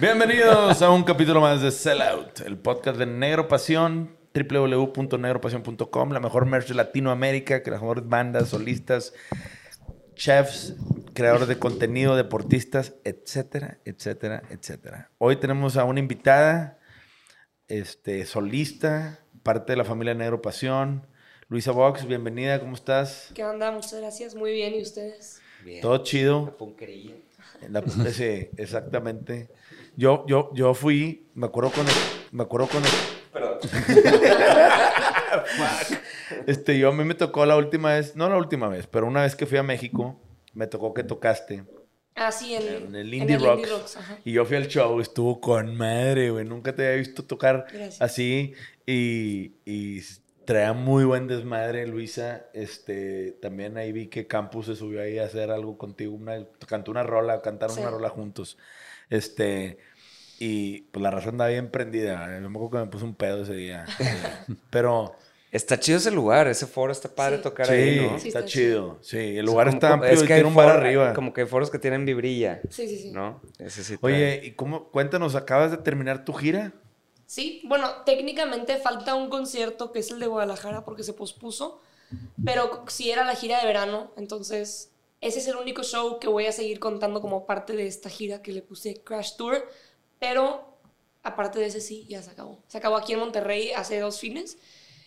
Bienvenidos a un capítulo más de Sellout, el podcast de Negro Pasión, www.negropasión.com, la mejor merch de Latinoamérica, que las mejores bandas, solistas, chefs, creadores de contenido, deportistas, etcétera, etcétera, etcétera. Hoy tenemos a una invitada, este, solista, parte de la familia Negro Pasión, Luisa Vox, bienvenida, ¿cómo estás? ¿Qué onda? Muchas gracias. Muy bien, ¿y ustedes? Bien. Todo chido. La punquería. La- sí, exactamente. Yo, yo, yo fui, me acuerdo cuando, me acuerdo cuando, Perdón. este, yo a mí me tocó la última vez, no la última vez, pero una vez que fui a México, me tocó que tocaste Ah, sí, en, en el en Indie Rocks. Rocks, y yo fui al show, estuvo con madre, güey, nunca te había visto tocar Gracias. así y, y traía muy buen desmadre, Luisa, este, también ahí vi que Campus se subió ahí a hacer algo contigo, una, cantó una rola, cantaron Sí. una rola juntos, este, y pues la razón andaba bien prendida, yo me acuerdo que me puse un pedo ese día, eh, pero... Está chido ese lugar, ese foro está padre Sí. tocar Sí, ahí, ¿no? Sí, está, está chido. Sí, el O sea, lugar como- está amplio es y que hay tiene un bar foro- arriba. Como que hay foros que tienen vibrilla, Sí, sí, sí. ¿no? Ese sí Oye, ¿y cómo? Cuéntanos, ¿acabas de terminar tu gira? Sí, bueno, técnicamente falta un concierto que es el de Guadalajara porque se pospuso, pero sí era la gira de verano, entonces ese es el único show que voy a seguir contando como parte de esta gira que le puse Crash Tour, pero aparte de ese sí, ya se acabó. Se acabó aquí en Monterrey hace dos fines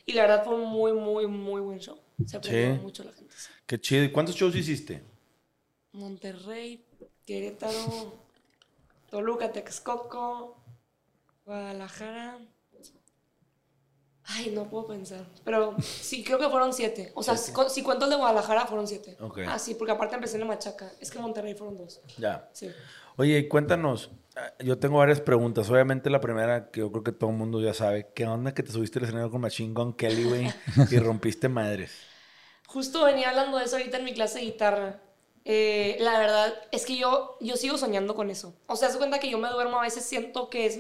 y la verdad fue un muy, muy, muy buen show. Se aprendió Sí. mucho la gente. Qué chido. ¿Y cuántos shows hiciste? Monterrey, Querétaro, Toluca, Texcoco, Guadalajara. Ay, no puedo pensar. Pero sí, creo que fueron siete. O sea, si, cu- si cuento el de Guadalajara, fueron siete. Ah, sí, porque aparte empecé en la Machaca. Es que en Monterrey fueron dos. Ya. Sí. Oye, cuéntanos. ah, Yo tengo varias preguntas. Obviamente la primera, que yo creo que todo el mundo ya sabe. ¿Qué onda que te subiste al escenario con Machine Gun Kelly, güey? y rompiste madres. Justo venía hablando de eso ahorita en mi clase de guitarra. Eh, la verdad es que yo, yo sigo soñando con eso. O sea, se cuenta que yo me duermo, a veces siento que es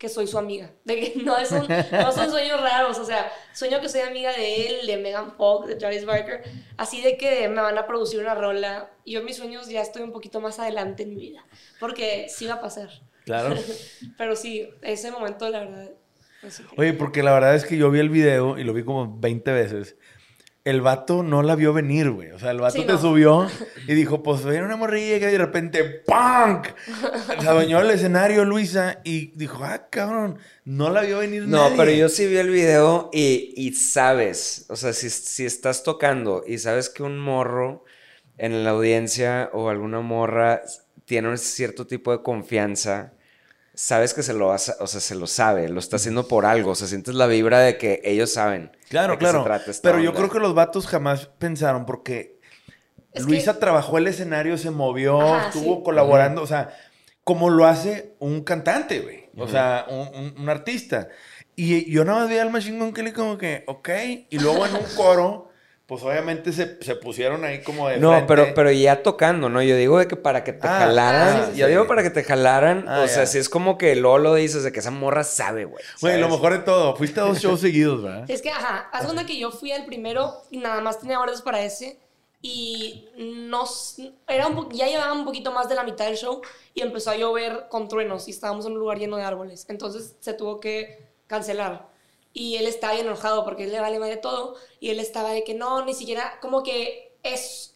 que soy su amiga. De que no, es un- no son sueños raros. O sea, sueño que soy amiga de él, de Megan Fox, de Travis Barker. Así de que me van a producir una rola. Y yo en mis sueños ya estoy un poquito más adelante en mi vida. Porque sí va a pasar. Claro. Pero sí, ese momento, la verdad. Oye, porque la verdad es que yo vi el video y lo vi como 20 veces. El vato no la vio venir, güey. O sea, el vato Sí, te no. subió y dijo, pues viene una morrilla que de repente ¡punk! Se adueñó el escenario Luisa y dijo, ah, cabrón, no la vio venir No, nadie. pero yo sí vi el video y, y sabes, o sea, si, si estás tocando y sabes que un morro en la audiencia o alguna morra tiene un cierto tipo de confianza, sabes que se lo, hace- o sea, se lo sabe, lo está haciendo por algo, o sea, sientes la vibra de que ellos saben. Claro, de qué se claro. trata esta Pero yo creo que los vatos jamás pensaron porque Es Luisa que- trabajó el escenario, se movió, Ajá, estuvo sí. colaborando, o sea, como lo hace un cantante, güey. O sea, un, un- un artista. Y yo nada más vi al Machine Gun Kelly como que, ok. Y luego en un coro, pues obviamente se, se pusieron ahí como de No, frente. pero, pero ya tocando, ¿no? Yo digo de que para que te Ah, jalaran. ah, sí, yo sí. digo para que te jalaran. Ah, o sea, si es como que Lolo dices de que esa morra sabe, güey. Güey, lo mejor de todo, fuiste a dos shows seguidos, ¿verdad? Es que, ajá, haz cuenta que yo fui al primero y nada más tenía boletos para ese. Y nos, era un ya llevaba un poquito más de la mitad del show y empezó a llover con truenos y estábamos en un lugar lleno de árboles. Entonces se tuvo que cancelar. Y él estaba bien enojado porque él le vale madre todo. Y él estaba de que no, ni siquiera, como que es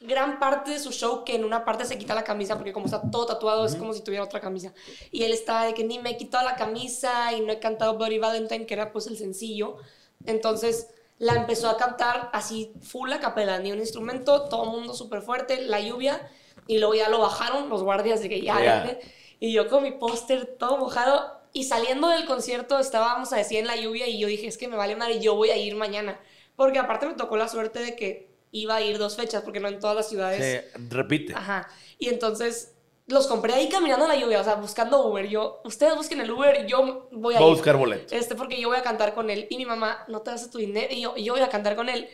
gran parte de su show que en una parte se quita la camisa porque como está todo tatuado es como si tuviera otra camisa. Y él estaba de que ni me he quitado la camisa y no he cantado Bloody Valentine, que era pues el sencillo. Entonces la empezó a cantar así full a capela, ni un instrumento, todo el mundo súper fuerte, la lluvia. Y luego ya lo bajaron los guardias de que ya, deje. Y yo con mi póster todo mojado. Y saliendo del concierto estábamos a decir en la lluvia y yo dije, es que me vale madre, yo voy a ir mañana. Porque aparte me tocó la suerte de que iba a ir dos fechas, porque no en todas las ciudades. Sí, repite. Ajá. Y entonces los compré ahí caminando en la lluvia, o sea, buscando Uber. Yo, ustedes busquen el Uber, yo voy a Voy a buscar boletos. Este, porque yo voy a cantar con él. Y mi mamá, no te das tu dinero. Y yo, yo voy a cantar con él.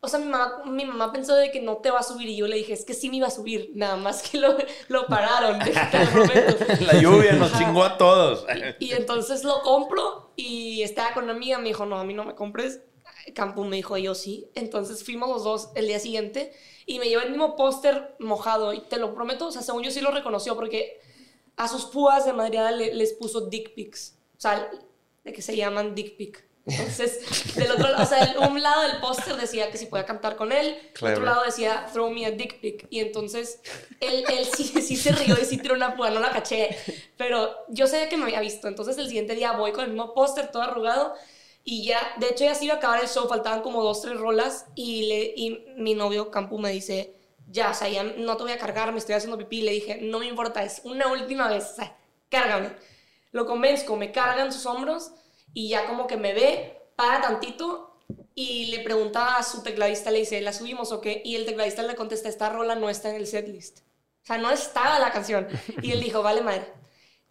O sea, mi mamá, mi mamá pensó de que no te va a subir y yo le dije, es que sí me iba a subir, nada más que lo, lo pararon. La lluvia nos chingó a todos. Y entonces lo compro y estaba con una amiga, me dijo, no, a mí no me compres. Campo me dijo, yo sí. Entonces fuimos los dos el día siguiente y me llevó el mismo póster mojado y te lo prometo, o sea, según yo sí lo reconoció porque a sus púas de madreada le- les puso dick pics. O sea, de que se llaman dick pic. Entonces, del otro lado, o sea, el- un lado del póster decía que si podía cantar con él, Clever. otro lado decía throw me a dick pic. Y entonces, él, él sí, sí se rió y sí tiró una púa, no la caché. Pero yo sabía que me había visto. Entonces, el siguiente día voy con el mismo póster, todo arrugado. Y ya, de hecho, ya se iba a acabar el show, faltaban como dos, tres rolas. Y, le, y mi novio Campu me dice, ya, o sea, ya no te voy a cargar, me estoy haciendo pipí. Le dije, no me importa, es una última vez, o sea, cárgame. Lo convenzco, me cargan sus hombros y ya como que me ve, para tantito y le pregunta a su tecladista, le dice, ¿la subimos o qué? Y el tecladista le contesta, esta rola no está en el setlist. O sea, no estaba la canción. Y él dijo, vale madre.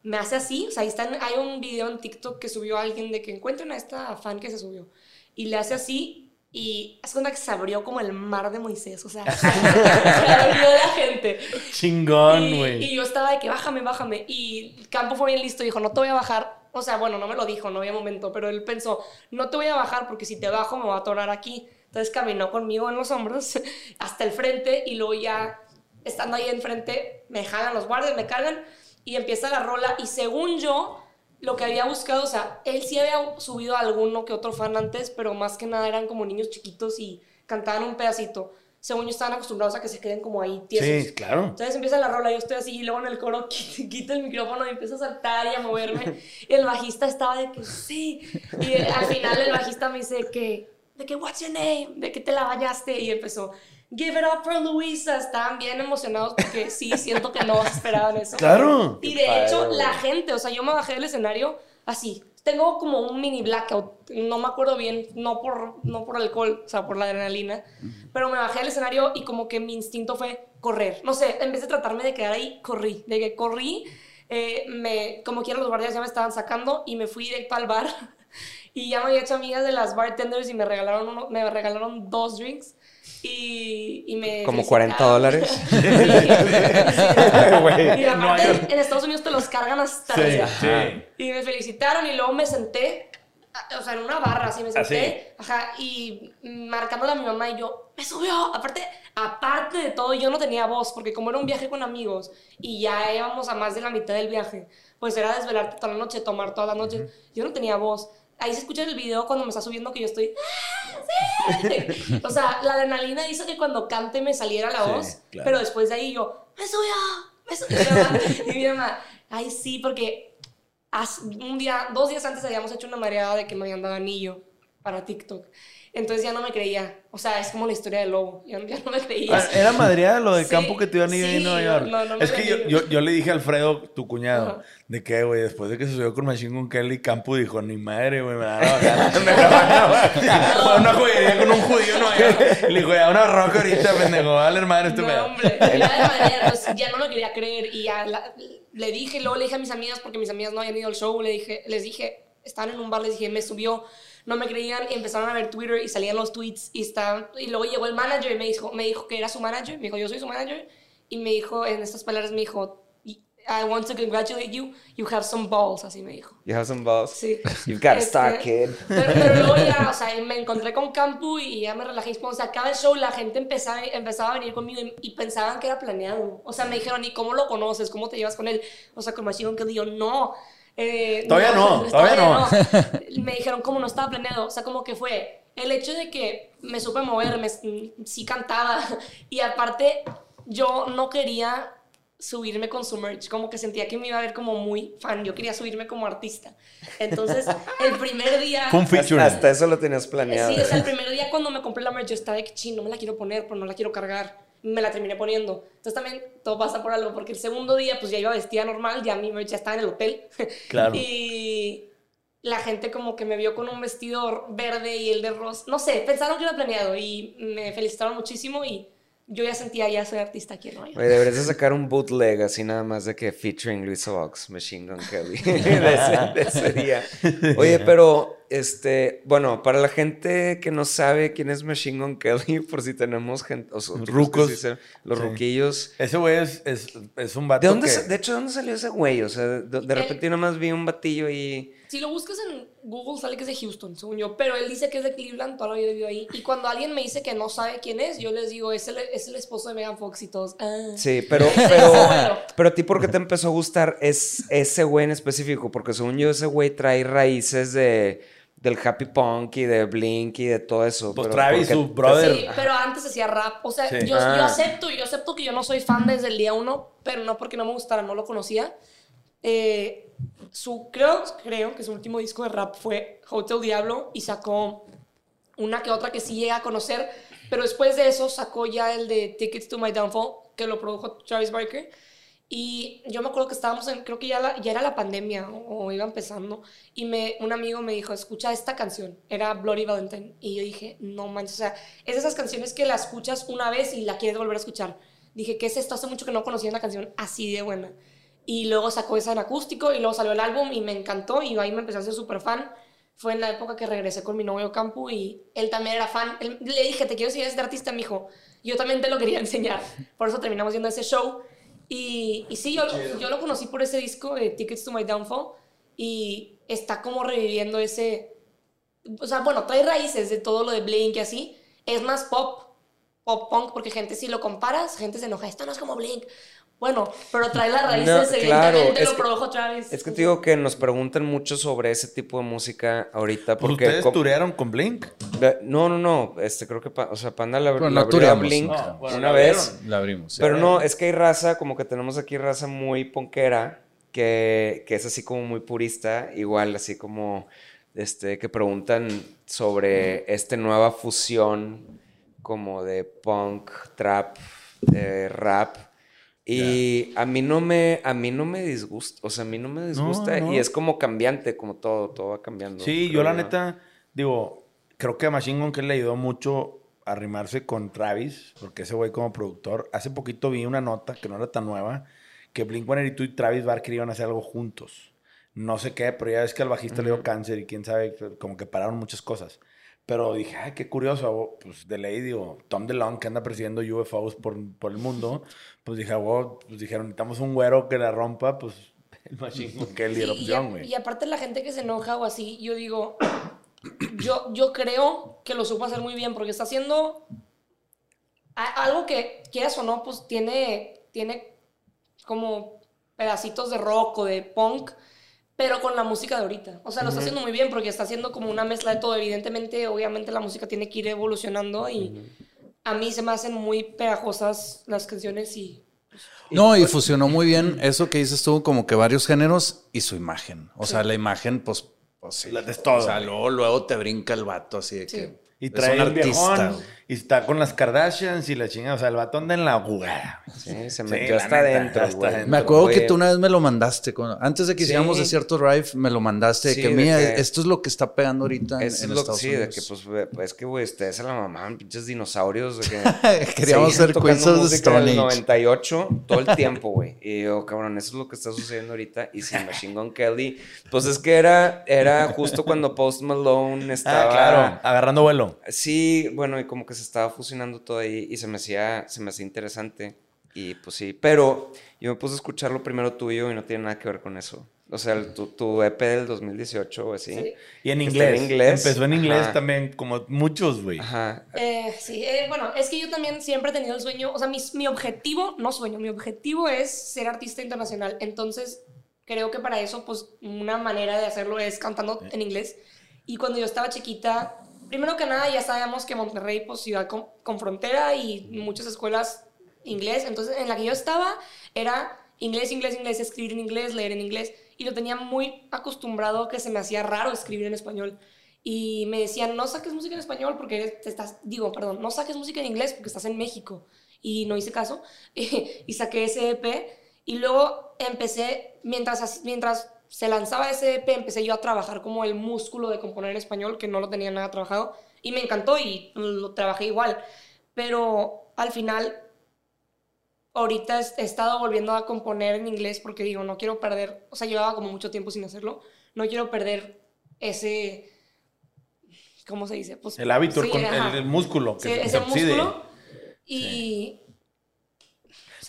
Me hace así, o sea, ahí están, hay un video en TikTok que subió alguien de que encuentren a esta fan que se subió. Y le hace así y hace cuenta que se abrió como el mar de Moisés, o sea, se abrió la gente. Chingón, Y, güey. y yo estaba de que bájame, bájame. Y Campo fue bien listo, dijo, no te voy a bajar. O sea, bueno, no me lo dijo, no había momento, pero él pensó, no te voy a bajar porque si te bajo me voy a atorar aquí. Entonces caminó conmigo en los hombros hasta el frente y luego ya, estando ahí enfrente, me jalan los guardias, me cargan y empieza la rola. Y según yo, lo que había buscado, o sea, él sí había subido a alguno que otro fan antes, pero más que nada eran como niños chiquitos y cantaban un pedacito. Según yo, estaban acostumbrados a que se queden como ahí tiesos. Sí, claro. Entonces empieza la rola, yo estoy así, y luego en el coro quito, el micrófono y empiezo a saltar y a moverme. Y el bajista estaba de que sí. Y al final el bajista me dice que, de que, what's your name? De que te la bañaste. Y empezó, give it up for Luisa. Estaban bien emocionados porque sí, siento que no esperaban eso. Claro. Y Qué de padre, hecho, la gente, o sea, yo me bajé del escenario así. Tengo como un mini blackout, no me acuerdo bien, no por, no por alcohol, o sea, por la adrenalina, pero me bajé del escenario y como que mi instinto fue correr. No sé, en vez de tratarme de quedar ahí, corrí. De que corrí, eh, me, como quiera los guardias ya me estaban sacando y me fui directo al bar. Y ya me había hecho amigas de las bartenders y me regalaron, uno- me regalaron dos drinks. Y, y me Como felicitaron. 40 dólares. Sí, sí. Güey, Y no aparte, hay- en Estados Unidos te los cargan hasta Sí, arriba. sí. Y me felicitaron y luego me senté, a- o sea, en una barra, así me senté, ajá, y marcándole a mi mamá y yo, me subió. Aparte, aparte de todo, yo no tenía voz, porque como era un viaje con amigos y ya íbamos a más de la mitad del viaje, pues era desvelarte toda la noche, tomar toda la noche. Yo no tenía voz. Ahí se escucha en el video cuando me está subiendo que yo estoy. "Ah, sí". O sea, la adrenalina hizo que cuando cante me saliera la Sí, voz, claro. pero después de ahí yo, me subió, me subió. Y mi mamá- ay, sí, porque un día, dos días antes habíamos hecho una mareada de que me habían dado anillo para TikTok. Entonces ya no me creía. O sea, es como la historia del lobo. Ya, ya no me creía. Ah, Era madreada lo de Sí, campo que te iban a ir en sí, Nueva York. no, no me es que yo, yo, yo le dije a Alfredo, tu cuñado, Ajá. de que, güey, después de que se subió con Machine Gun Kelly, Campo dijo, ni madre, güey, me van a bajar. Me van a bajar. Una joyería con un judío en Nueva York. Y le dijo, ya una roca ahorita, pendejo, vale, hermano, este no, pedo. hombre. Ya, de manera, pues, ya no me quería creer. Y ya la- le dije, luego le dije a mis amigas, porque mis amigas no habían ido al show, le dije, les dije, estaban en un bar, les dije, me subió. No me creían y empezaron a ver Twitter y salían los tweets y estaban, y luego llegó el manager y me dijo, me dijo que era su manager, me dijo, yo soy su manager y me dijo, en estas palabras me dijo, I want to congratulate you, you have some balls, así me dijo. You have some balls. Sí. You've got a Este, star, kid. Pero, pero luego ya, o sea, me encontré con Campu y ya me relajé. Y Cuando se acaba el show, la gente empezaba, empezaba a venir conmigo y, y pensaban que era planeado. O sea, me dijeron, ¿y cómo lo conoces? ¿Cómo te llevas con él? O sea, con Machine Gun Kelly, yo, no. Eh, Todavía no, todavía no. Me dijeron, ¿cómo no estaba planeado? O sea, como que fue el hecho de que me supe mover, me, sí cantaba. Y aparte, yo no quería subirme con su merch, como que sentía que me iba a ver como muy fan, yo quería subirme como artista. Entonces, el primer día... Fue un feature. Hasta, hasta eso lo tenías planeado. Sí, o sea, el primer día cuando me compré la merch, yo estaba de que, ching, no me la quiero poner, pero no la quiero cargar. Me la terminé poniendo. Entonces también todo pasa por algo, porque el segundo día, pues ya iba vestida normal, ya mi ya estaba en el hotel. Claro. Y la gente como que me vio con un vestido verde y el de rosa. No sé, pensaron que era planeado y me felicitaron muchísimo y yo ya sentía, ya soy artista aquí en Nueva York. Oye, deberías de sacar un bootleg así nada más de que featuring Luisa Vox, Machine Gun Kelly. de, ese, de ese día. Oye, pero este, bueno, para la gente que no sabe quién es Machine Gun Kelly, por si tenemos gente, o sea, Rucos. los Sí. ruquillos. Ese güey es, es, es un vato ¿De dónde, que... sa- de hecho, ¿de dónde salió ese güey? O sea, de, de repente yo nomás vi un batillo y... Si lo buscas en Google sale que es de Houston, según yo, pero él dice que es de Cleveland, toda la vida vivió ahí. Y cuando alguien me dice que no sabe quién es, yo les digo, es el, es el esposo de Megan Fox y todos. Ah. Sí, pero, pero, pero a ti, ¿por qué te empezó a gustar es ese güey en específico? Porque según yo, ese güey trae raíces de, del happy punk y de Blink y de todo eso. Pues pero Travis, ¿por qué su brother. Sí, pero antes hacía rap. O sea, Sí. yo, yo Ah. acepto, yo acepto que yo no soy fan desde el día uno, pero no porque no me gustara, no lo conocía. Eh, su, creo, creo que su último disco de rap fue Hotel Diablo y sacó una que otra que sí llega a conocer, pero después de eso sacó ya el de Tickets to My Downfall, que lo produjo Travis Barker. Y yo me acuerdo que estábamos en, creo que ya, ya era la pandemia o, o iba empezando, y me, un amigo me dijo, escucha esta canción, era Bloody Valentine, y yo dije, no manches, o sea, es de esas canciones que la escuchas una vez y la quieres volver a escuchar. Dije, ¿qué es esto? Hace mucho que no conocía una canción así de buena. Y luego sacó esa en acústico y luego salió el álbum y me encantó y ahí me empecé a ser súper fan. Fue en la época que regresé con mi novio Campu y él también era fan. Él- le dije, te quiero enseñar este artista, mijo. Yo también te lo quería enseñar. Por eso terminamos viendo ese show. Y, y sí, yo, yo lo conocí por ese disco de Tickets to My Downfall y está como reviviendo ese... O sea, bueno, trae raíces de todo lo de Blink y así. Es más pop, pop punk, porque gente, si lo comparas, gente se enoja. Esto no es como Blink. Bueno, pero trae las raíces, No, evidentemente claro, es lo que- produjo Travis. Es que te digo que nos preguntan mucho sobre ese tipo de música ahorita. Pues Porque ustedes co- turearon con Blink. No, no, no. Este, creo que, o sea, Panda la, Pero la no abrió a Blink no, bueno, una la vez. abrieron. La abrimos. Pero no, es que hay raza, como que tenemos aquí raza muy ponquera, que, que es así como muy purista, igual así como, este, que preguntan sobre esta nueva fusión como de punk, trap, eh, rap. Y a mí no me, a mí no me disgusta, o sea, a mí no me disgusta no. y es como cambiante, como todo, todo va cambiando. Sí, yo la neta, digo, creo que a Machine Gun Kelly le ayudó mucho a rimarse con Travis, porque ese güey como productor, hace poquito vi una nota que no era tan nueva, que Blink-182 y Travis Barker iban a hacer algo juntos. No sé qué, pero ya ves que al bajista le dio cáncer y quién sabe, como que pararon muchas cosas. Pero dije, ay, qué curioso, pues de ley, digo, Tom DeLonge que anda persiguiendo UFOs por, por el mundo, pues dije, wow, pues dijeron, necesitamos un güero que la rompa, pues el Machine Gun Kelly Sí, opción, güey. y aparte la gente que se enoja o así, yo digo, yo, yo creo que lo supo hacer muy bien porque está haciendo a- algo que, quieras o no, pues tiene, tiene como pedacitos de rock o de punk, pero con la música de ahorita. O sea, lo está haciendo muy bien porque está haciendo como una mezcla de todo. Evidentemente, obviamente la música tiene que ir evolucionando y a mí se me hacen muy pegajosas las canciones y No, y fusionó muy bien eso que dices tú, como que varios géneros y su imagen. O sea, la imagen, pues, pues sí. La- es todo. O sea, luego, luego te brinca el vato así de Sí. que. Y es trae un el artista, viejón. Y está con las Kardashians y la chingada. O sea, el vato anda en la jugada. güey. Sí, se Sí, metió la hasta adentro. Me acuerdo que tú una vez me lo mandaste. con- antes de que Sí. hiciéramos de cierto drive, me lo mandaste. De Sí, que, de mira, que- esto es lo que está pegando ahorita en, lo Estados sí, de Unidos. que pues, es que, güey, ustedes se la mamaban, pinches dinosaurios. De que Queríamos ser the música Stone del Age. 98 todo el tiempo, güey. Y yo, cabrón, eso es lo que está sucediendo ahorita. Y sin Machine Gun Kelly, pues es que era, era justo cuando Post Malone estaba. Ah, claro, agarrando vuelo. Sí, bueno, y como que se estaba fusionando todo ahí y se me hacía, se me hacía interesante. Y pues sí, pero yo me puse a escuchar lo primero tuyo y no tiene nada que ver con eso. O sea, el- tu, tu EP del 2018 o así. Sí. Y en inglés. en inglés. Empezó en inglés Ajá. también, como muchos, güey. Ajá. Eh, sí, eh, bueno, es que yo también siempre he tenido el sueño, o sea, mi, mi objetivo, no sueño, mi objetivo es ser artista internacional. Entonces, creo que para eso, pues, una manera de hacerlo es cantando en inglés. Y cuando yo estaba chiquita, primero que nada, ya sabíamos que Monterrey, pues, ciudad con, con frontera y muchas escuelas inglés. Entonces, en la que yo estaba era inglés, inglés, inglés, escribir en inglés, leer en inglés. Y lo tenía muy acostumbrado que se me hacía raro escribir en español. Y me decían, no saques música en español porque te estás, digo, perdón, no saques música en inglés porque estás en México. Y no hice caso. y saqué ese EP. Y luego empecé, mientras, as- mientras se lanzaba ese EP, empecé yo a trabajar como el músculo de componer en español, que no lo tenía nada trabajado. Y me encantó y lo trabajé igual. Pero al final, ahorita he estado volviendo a componer en inglés porque digo, no quiero perder, o sea, llevaba como mucho tiempo sin hacerlo, no quiero perder ese, ¿cómo se dice? Pues, El hábito, el sí, el, músculo. Que Sí, se ese músculo. Y.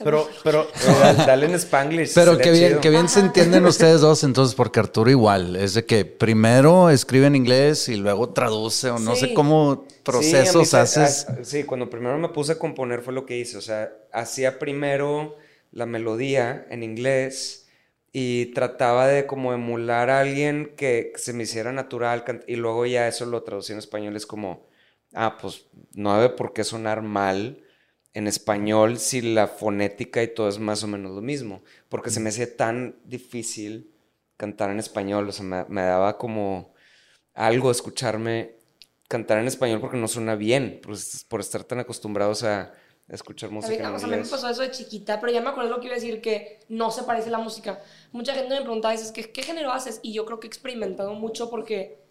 Pero, pero, dale- en Spanglish. Pero que bien, que bien se entienden ustedes dos, entonces, porque Arturo igual, es de que primero escribe en inglés y luego traduce, o no Sí. sé cómo Sí, mí procesos se- haces. ah, sí, cuando primero me puse a componer fue lo que hice. O sea, hacía primero la melodía en inglés y trataba de como emular a alguien que se me hiciera natural y luego ya eso lo traducía en español. Es como, ah, pues no debe por qué sonar mal en español si la fonética y todo es más o menos lo mismo. Porque se me hacía tan difícil cantar en español. O sea, me, me daba como algo escucharme cantar en español porque no suena bien, pues, por estar tan acostumbrados a, a escuchar A música mí, en o sea, a mí me pasó eso de chiquita, pero ya me acuerdo lo que iba a decir, que no se parece la música. Mucha gente me preguntaba, dices, ¿qué, ¿qué género haces? Y yo creo que he experimentado mucho porque,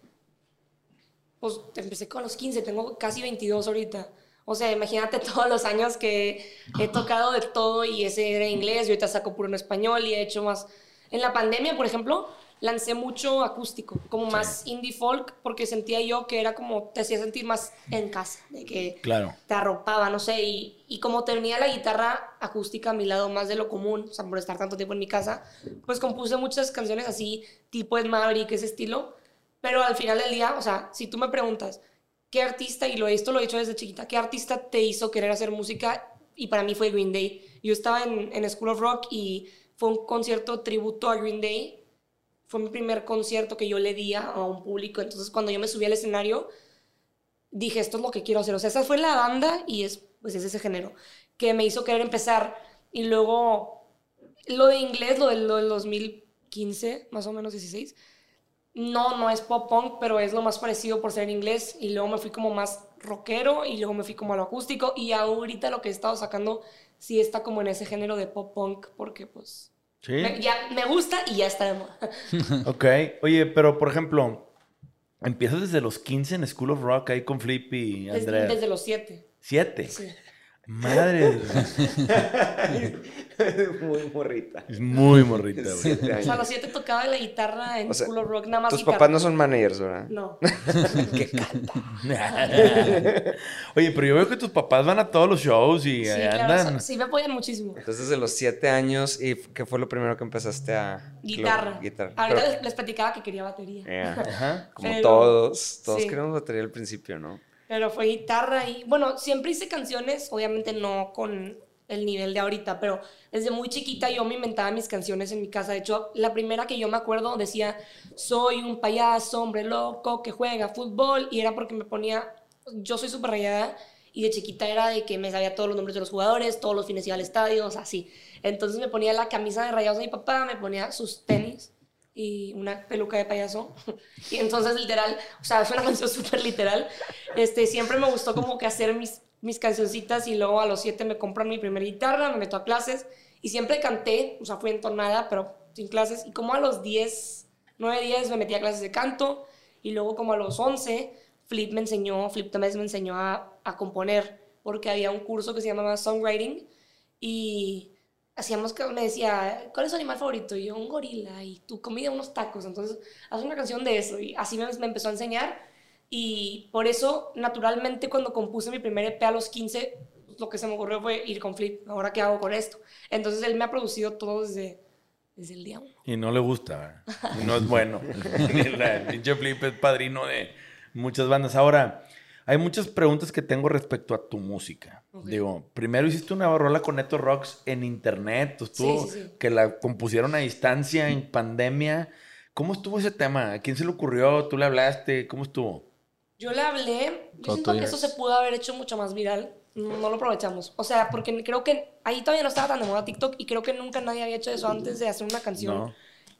pues, empecé con los 15, tengo casi 22 ahorita. O sea, imagínate todos los años que he tocado de todo y ese era inglés y ahorita saco puro en español y he hecho más... En la pandemia, por ejemplo, lancé mucho acústico, como más indie folk, porque sentía yo que era como, te hacía sentir más en casa, de que claro. te arropaba, no sé, y, y como tenía la guitarra acústica a mi lado más de lo común, o sea, por estar tanto tiempo en mi casa, pues compuse muchas canciones así, tipo Ed Maverick, ese estilo, pero al final del día, o sea, si tú me preguntas, ¿qué artista, y lo, esto lo he hecho desde chiquita, qué artista te hizo querer hacer música? Y para mí fue Green Day. Yo estaba en, en School of Rock y fue un concierto tributo a Green Day. Fue mi primer concierto que yo le di a a un público. Entonces, cuando yo me subí al escenario, dije, esto es lo que quiero hacer. O sea, esa fue la banda y es, pues, es ese género que me hizo querer empezar. Y luego, lo de inglés, lo, de, lo del 2015, más o menos 16, no, no es pop punk, pero es lo más parecido por ser en inglés. Y luego me fui como más rockero y luego me fui como a lo acústico. Y ahorita lo que he estado sacando sí está como en ese género de pop punk porque pues Sí. me, ya me gusta y ya está de moda. Ok. Oye, pero por ejemplo, empiezas desde los 15 en School of Rock ahí con Flip y Desde, Andrea. desde los siete. Siete. Sí. Madre. de- Muy morrita. Es muy morrita, güey. Siete O sea, a los siete tocaba la guitarra en O sea, School of Rock, nada más Tus guitarra. papás no son managers, ¿verdad? No. que canta. Oye, pero yo veo que tus papás van a todos los shows y Sí, ahí claro, andan. so- sí me apoyan muchísimo. Entonces, de los siete años, ¿y qué fue lo primero que empezaste a...? Guitarra. Lo- guitarra. Ahorita Pero- les, les platicaba que quería batería. Yeah. Ajá. Como Pero- todos. Todos sí. queremos batería al principio, ¿no? Pero fue guitarra y, bueno, siempre hice canciones, obviamente no con el nivel de ahorita, pero desde muy chiquita yo me inventaba mis canciones en mi casa. De hecho, la primera que yo me acuerdo decía, soy un payaso, hombre loco, que juega fútbol, y era porque me ponía, yo soy súper rayada, y de chiquita era de que me sabía todos los nombres de los jugadores, todos los fines iba al estadio, o sea, así. Entonces me ponía la camisa de rayados de mi papá, me ponía sus tenis y una peluca de payaso. Y entonces, literal, o sea, es una canción súper literal. Este, siempre me gustó como que hacer mis, mis cancioncitas y luego a los siete me compran mi primera guitarra, me meto a clases y siempre canté, o sea, fui entonada, pero sin clases. Y como a los 10, 9, 10 me metí a clases de canto y luego como a los 11, Flip me enseñó, Flip también me enseñó a, a componer porque había un curso que se llamaba Songwriting y hacíamos que me decía, ¿cuál es tu animal favorito? Y yo, un gorila, y tu comida, unos tacos. Entonces, haz una canción de eso. Y así me, me empezó a enseñar. Y por eso, naturalmente, cuando compuse mi primer EP a los 15, lo que se me ocurrió fue ir con Flip. ¿Ahora qué hago con esto? Entonces, él me ha producido todo desde, desde el día uno. Y no le gusta. Y no es bueno. El pinche Flip es padrino de muchas bandas. Ahora, hay muchas preguntas que tengo respecto a tu música. Ok. Digo, primero hiciste una rola con Neto Rocks en internet. Estuvo, Sí, sí, sí. que la compusieron a distancia en pandemia. ¿Cómo estuvo ese tema? ¿A quién se le ocurrió? ¿Tú le hablaste? ¿Cómo estuvo? Yo le hablé, yo siento que eso se pudo haber hecho mucho más viral, no no lo aprovechamos. O sea, porque creo que ahí todavía no estaba tan de moda TikTok y creo que nunca nadie había hecho eso antes de hacer una canción No.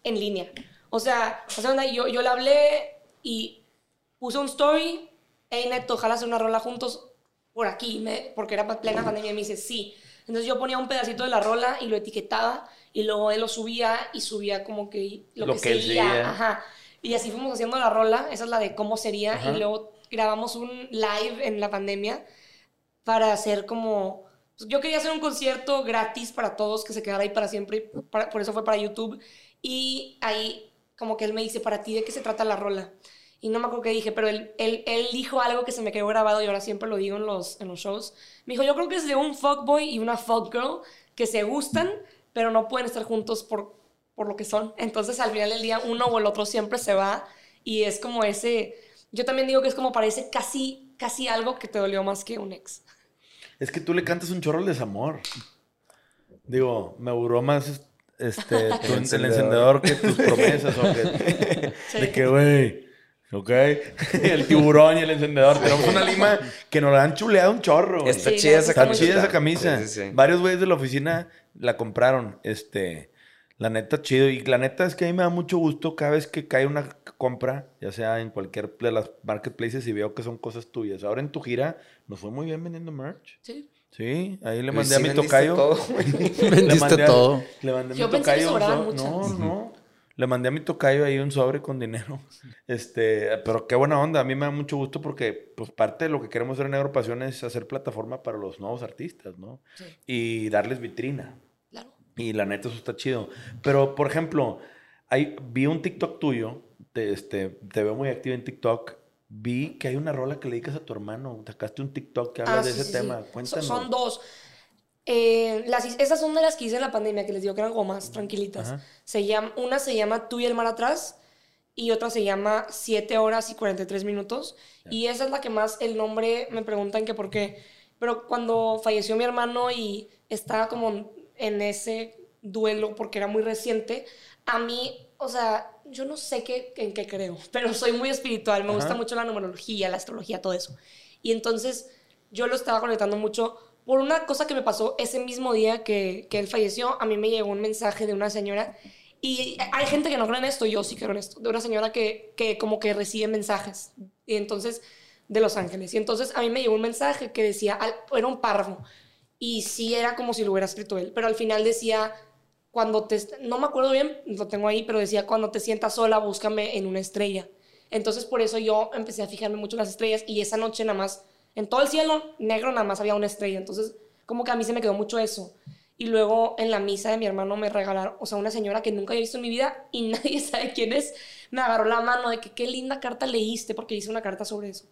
en línea. O sea, o sea, yo, yo le hablé y puse un story, hey Neto, ojalá hacer una rola juntos por aquí, me- porque era plena pandemia y me dice sí. Entonces yo ponía un pedacito de la rola y lo etiquetaba y luego él lo subía y subía como que lo, Lo que, que él sería. seguía. Ajá. Y así fuimos haciendo la rola, esa es la de cómo sería, Ajá. y luego grabamos un live en la pandemia para hacer como... pues, Yo quería hacer un concierto gratis para todos, que se quedara ahí para siempre, y para- por eso fue para YouTube. Y ahí como que él me dice, para ti, ¿de qué se trata la rola? Y no me acuerdo qué dije, pero él, él, él dijo algo que se me quedó grabado y ahora siempre lo digo en los, en los shows. Me dijo, yo creo que es de un fuckboy y una fuckgirl que se gustan, pero no pueden estar juntos por, por lo que son. Entonces al final del día uno o el otro siempre se va y es como ese, yo también digo que es como parece casi, casi algo que te dolió más que un ex. Es que tú le cantas un chorro al desamor. Digo, me duró más este, tu- el, encendedor. encendedor que tus promesas. o que- Sí. De que, güey, ok. el tiburón y el encendedor. Tenemos una lima que nos la han chuleado un chorro. güey. Está Sí, chida esa neta Está chida camisa. esa camisa. Sí, sí, sí. Varios güeyes de la oficina la compraron. Este, la neta, chido. Y la neta es que a mí me da mucho gusto cada vez que cae una compra, ya sea en cualquier de las marketplaces y veo que son cosas tuyas. Ahora en tu gira nos fue muy bien vendiendo merch. Sí. Sí, ahí le mandé sí a mi vendiste tocayo. todo, güey. Le Vendiste mandé a- todo. Le mandé a mi Yo pensé que tocayo. muchas. No, no. Le mandé a mi tocayo ahí un sobre con dinero. Este, pero qué buena onda. A mí me da mucho gusto porque, pues, parte de lo que queremos hacer en Negro Pasión es hacer plataforma para los nuevos artistas, ¿no? Sí. Y darles vitrina. Claro. Y la neta, eso está chido. Pero, por ejemplo, hay, vi un TikTok tuyo. Te, este, te veo muy activo en TikTok. Vi que hay una rola que le dedicas a tu hermano. Sacaste un TikTok que habla Ah, de sí, ese sí, tema. Cuéntanos. Son dos. Eh, las, esas son de las que hice en la pandemia, que les digo que eran más tranquilitas. Ajá. Se llama, una se llama Tú y el mar atrás y otra se llama 7 horas y 43 minutos. Y esa es la que más el nombre me preguntan que por qué. Pero cuando falleció mi hermano y estaba como en ese duelo porque era muy reciente, a mí, o sea, yo no sé qué, en qué creo, pero soy muy espiritual, me gusta Ajá. mucho la numerología, la astrología, todo eso. Y entonces yo lo estaba conectando mucho por una cosa que me pasó ese mismo día que, que él falleció. A mí me llegó un mensaje de una señora y hay gente que no cree en esto, yo sí creo en esto, de una señora que, que como que recibe mensajes. Y entonces, de Los Ángeles. Y entonces a mí me llegó un mensaje que decía, era un párrafo. Y sí era como si lo hubiera escrito él, pero al final decía, cuando te, no me acuerdo bien, lo tengo ahí, pero decía, cuando te sientas sola, búscame en una estrella. Entonces por eso yo empecé a fijarme mucho en las estrellas y esa noche nada más, en todo el cielo negro nada más había una estrella. Entonces como que a mí se me quedó mucho eso. Y luego en la misa de mi hermano me regalaron, o sea, una señora que nunca había visto en mi vida y nadie sabe quién es, me agarró la mano de que qué linda carta leíste porque hice una carta sobre eso.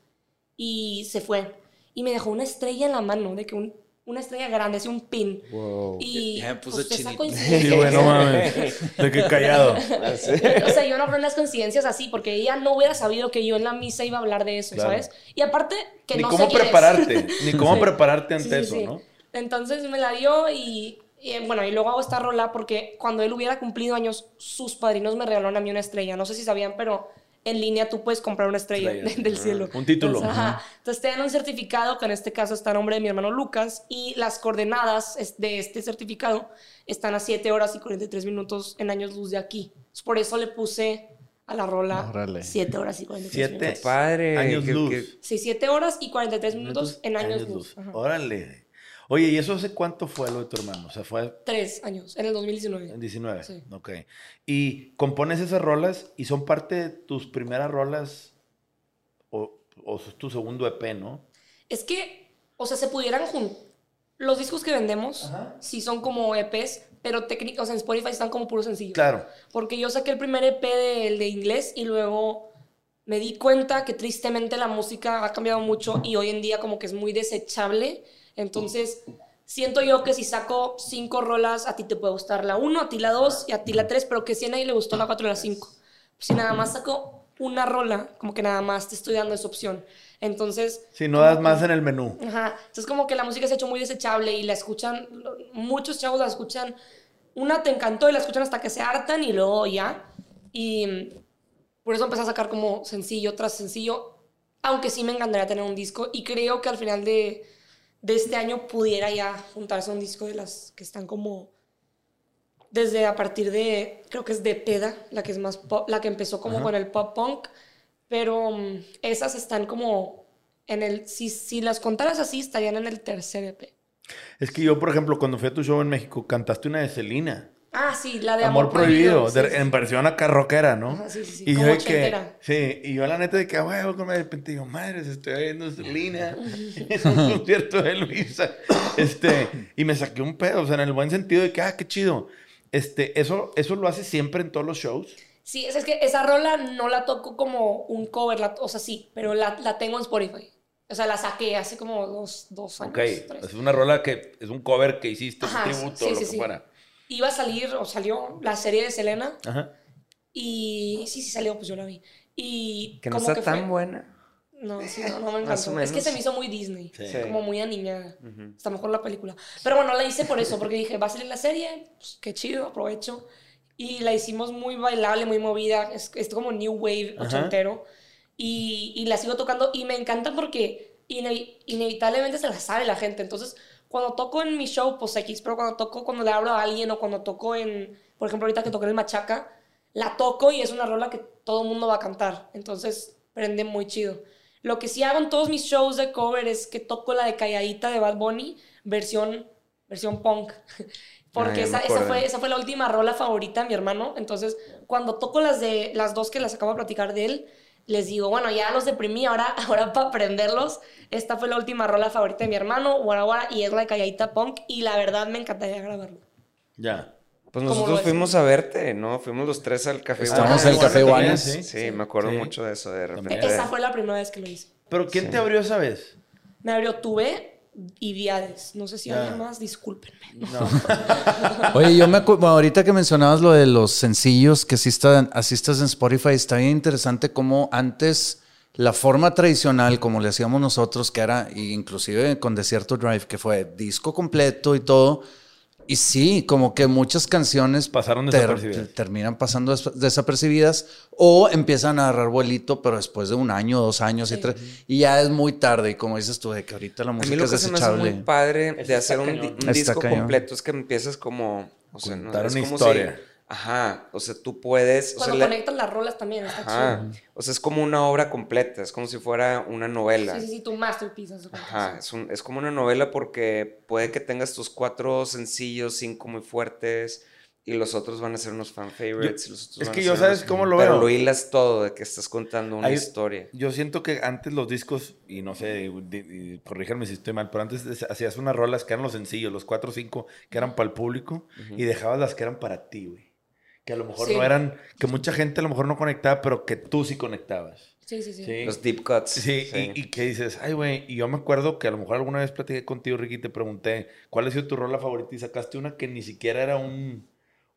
Y se fue. Y me dejó una estrella en la mano, de que un- una estrella grande, así un pin. Wow. Y Ya me puse pues, esa coincidencia- Sí, güey, no mames. De que callado. o sea, yo no creo en las coincidencias así, porque ella no hubiera sabido que yo en la misa iba a hablar de eso, Claro. ¿sabes? Y aparte, que ni no cómo sé quién es. prepararte. Ni cómo Sí. prepararte ante Sí, sí, eso, sí. ¿no? Entonces me la dio y, y, bueno, y luego hago esta rola porque cuando él hubiera cumplido años, sus padrinos me regalaron a mí una estrella. No sé si sabían, pero en línea tú puedes comprar una estrella, Estrella. de- del cielo. Un título. Entonces, ajá. Entonces te dan un certificado que en este caso está a nombre de mi hermano Lucas y las coordenadas de este certificado están a 7 horas y 43 minutos en años luz de aquí. Entonces, por eso le puse a la rola Órale. 7 horas y 43 Siete. minutos. Padre. Años que- luz. que- Sí, 7 horas y 43 minutos en años, luz. Ajá. Órale. Oye, ¿y eso hace cuánto fue lo de tu hermano? O sea, fue Tres años, en el 2019. en 19. Sí. Ok. Y compones esas rolas y son parte de tus primeras rolas o, o es tu segundo EP, ¿no? Es que, o sea, se pudieran juntar. Los discos que vendemos sí son como EPs, pero técnicos, o sea, en Spotify están como puros sencillos. Claro. Porque yo saqué el primer EP de, el de inglés y luego me di cuenta que tristemente la música ha cambiado mucho y hoy en día como que es muy desechable. Entonces, siento yo que si saco cinco rolas, a ti te puede gustar la uno, a ti la dos y a ti la tres, pero que si a nadie le gustó la cuatro y la cinco. Si nada más saco una rola, como que nada más te estoy dando esa opción. Entonces... Si no das más en el menú. Ajá. Entonces como que la música se ha hecho muy desechable y la escuchan, muchos chavos la escuchan, una te encantó y la escuchan hasta que se hartan y luego ya. Y por eso empecé a sacar como sencillo tras sencillo, aunque sí me encantaría tener un disco y creo que al final de, de este año pudiera ya juntarse un disco de las que están como desde a partir de, creo que es de Peda, la que es más pop, la que empezó como Ajá. con el pop punk, pero mm, esas están como en el, si, si las contaras así, estarían en el tercer EP. Es que yo, por ejemplo, cuando fui a tu show en México, cantaste una de Selena. Ah, sí, la de Amor, Amor, Prohibido, sí, de- sí. en versión acá rockera, ¿no? Ajá, sí, sí, sí, Y yo como de que, sí, y yo la neta de que, güey, de repente digo, madre, estoy oyendo Selena en un concierto de Luisa. Este, y me saqué un pedo, o sea, en el buen sentido de que, ah, qué chido. Este, eso, eso lo haces siempre en todos los shows. Sí, es, es que esa rola no la toco como un cover, la- o sea, sí, pero la, la tengo en Spotify. O sea, la saqué hace como dos, dos años. Ok, tres. es una rola que es un cover que hiciste, Ajá, un tributo, sí, lo sí, que sí. fuera. Iba a salir, o salió, la serie de Selena. Ajá. Y sí, sí salió, pues yo la vi. Y Que no como está tan fue- buena. No, sí, no, no me encantó. Es que se me hizo muy Disney. Sí. Como muy aniñada. Está mejor la película. Pero bueno, la hice por eso, porque dije, va a salir la serie, pues, qué chido, aprovecho. Y la hicimos muy bailable, muy movida. Es, es como New Wave ochentero. Y, y la sigo tocando y me encanta porque ine- inevitablemente se la sabe la gente. Entonces, cuando toco en mi show, pues X, pero cuando toco, cuando le hablo a alguien o cuando toco en, por ejemplo, ahorita que toqué el Machaca, la toco y es una rola que todo el mundo va a cantar. Entonces, prende muy chido. Lo que sí hago en todos mis shows de cover es que toco la de Calladita de Bad Bunny, versión, versión punk. Porque Ah, ya me esa, esa, fue, esa fue la última rola favorita de mi hermano. Entonces, cuando toco las de las dos que las acabo de platicar de él, les digo, bueno, ya los deprimí, ahora, ahora para aprenderlos, esta fue la última rola favorita de mi hermano, Guara Guara, y es la de Calladita Punk, y la verdad me encantaría grabarlo. Ya. Pues ¿Cómo nosotros fuimos a verte, ¿no? Fuimos los tres al café. Estamos en el Café bueno, Guanes. también, Sí, me acuerdo Sí. mucho de eso de repente. También. Esa fue la primera vez que lo hice. ¿Pero quién te abrió esa vez? Me abrió Tuve y Viades. No sé si alguien más, discúlpenme. No. Oye, yo me acuerdo, ahorita que mencionabas lo de los sencillos que están, así estás en Spotify, está bien interesante cómo antes la forma tradicional, como le hacíamos nosotros, que era inclusive con Desierto Drive, que fue disco completo y todo. Y sí, como que muchas canciones Pasaron ter- desapercibidas. terminan pasando des- desapercibidas o empiezan a agarrar vuelito, pero después de un año, dos años y tres, y ya es muy tarde. Y como dices tú, de que ahorita la A mí música lo es que se me hace desechable. muy padre de hacer un, di- un disco cañón. completo es que empiezas como... O sea, no, es una como historia. si- ajá, o sea, tú puedes... O sea, Cuando la- conectan las rolas también, está ajá, o sea, es como una obra completa, es como si fuera una novela. chido. Sí, sí, sí, tu masterpiece. de cuenta, Ajá, es, un- es como una novela porque puede que tengas tus cuatro sencillos, cinco muy fuertes, y los otros van a ser unos fan favorites. y los otros es van que a yo, ¿sabes unos- cómo lo Pero veo? lo hilas todo, de que estás contando una historia. Yo siento que antes los discos, y no sé, corríjanme si estoy mal, pero antes es- hacías unas rolas que eran los sencillos, los cuatro o cinco que eran para el público, y dejabas las que eran para ti, güey. Que a lo mejor Sí. no eran, que mucha gente a lo mejor no conectaba, pero que tú sí conectabas. Sí, sí, sí. Sí. Los deep cuts. Sí, Y, y que dices, ay, güey, y yo me acuerdo que a lo mejor alguna vez platiqué contigo, Ricky, y te pregunté, ¿cuál ha sido tu rola favorita? Y sacaste una que ni siquiera era un,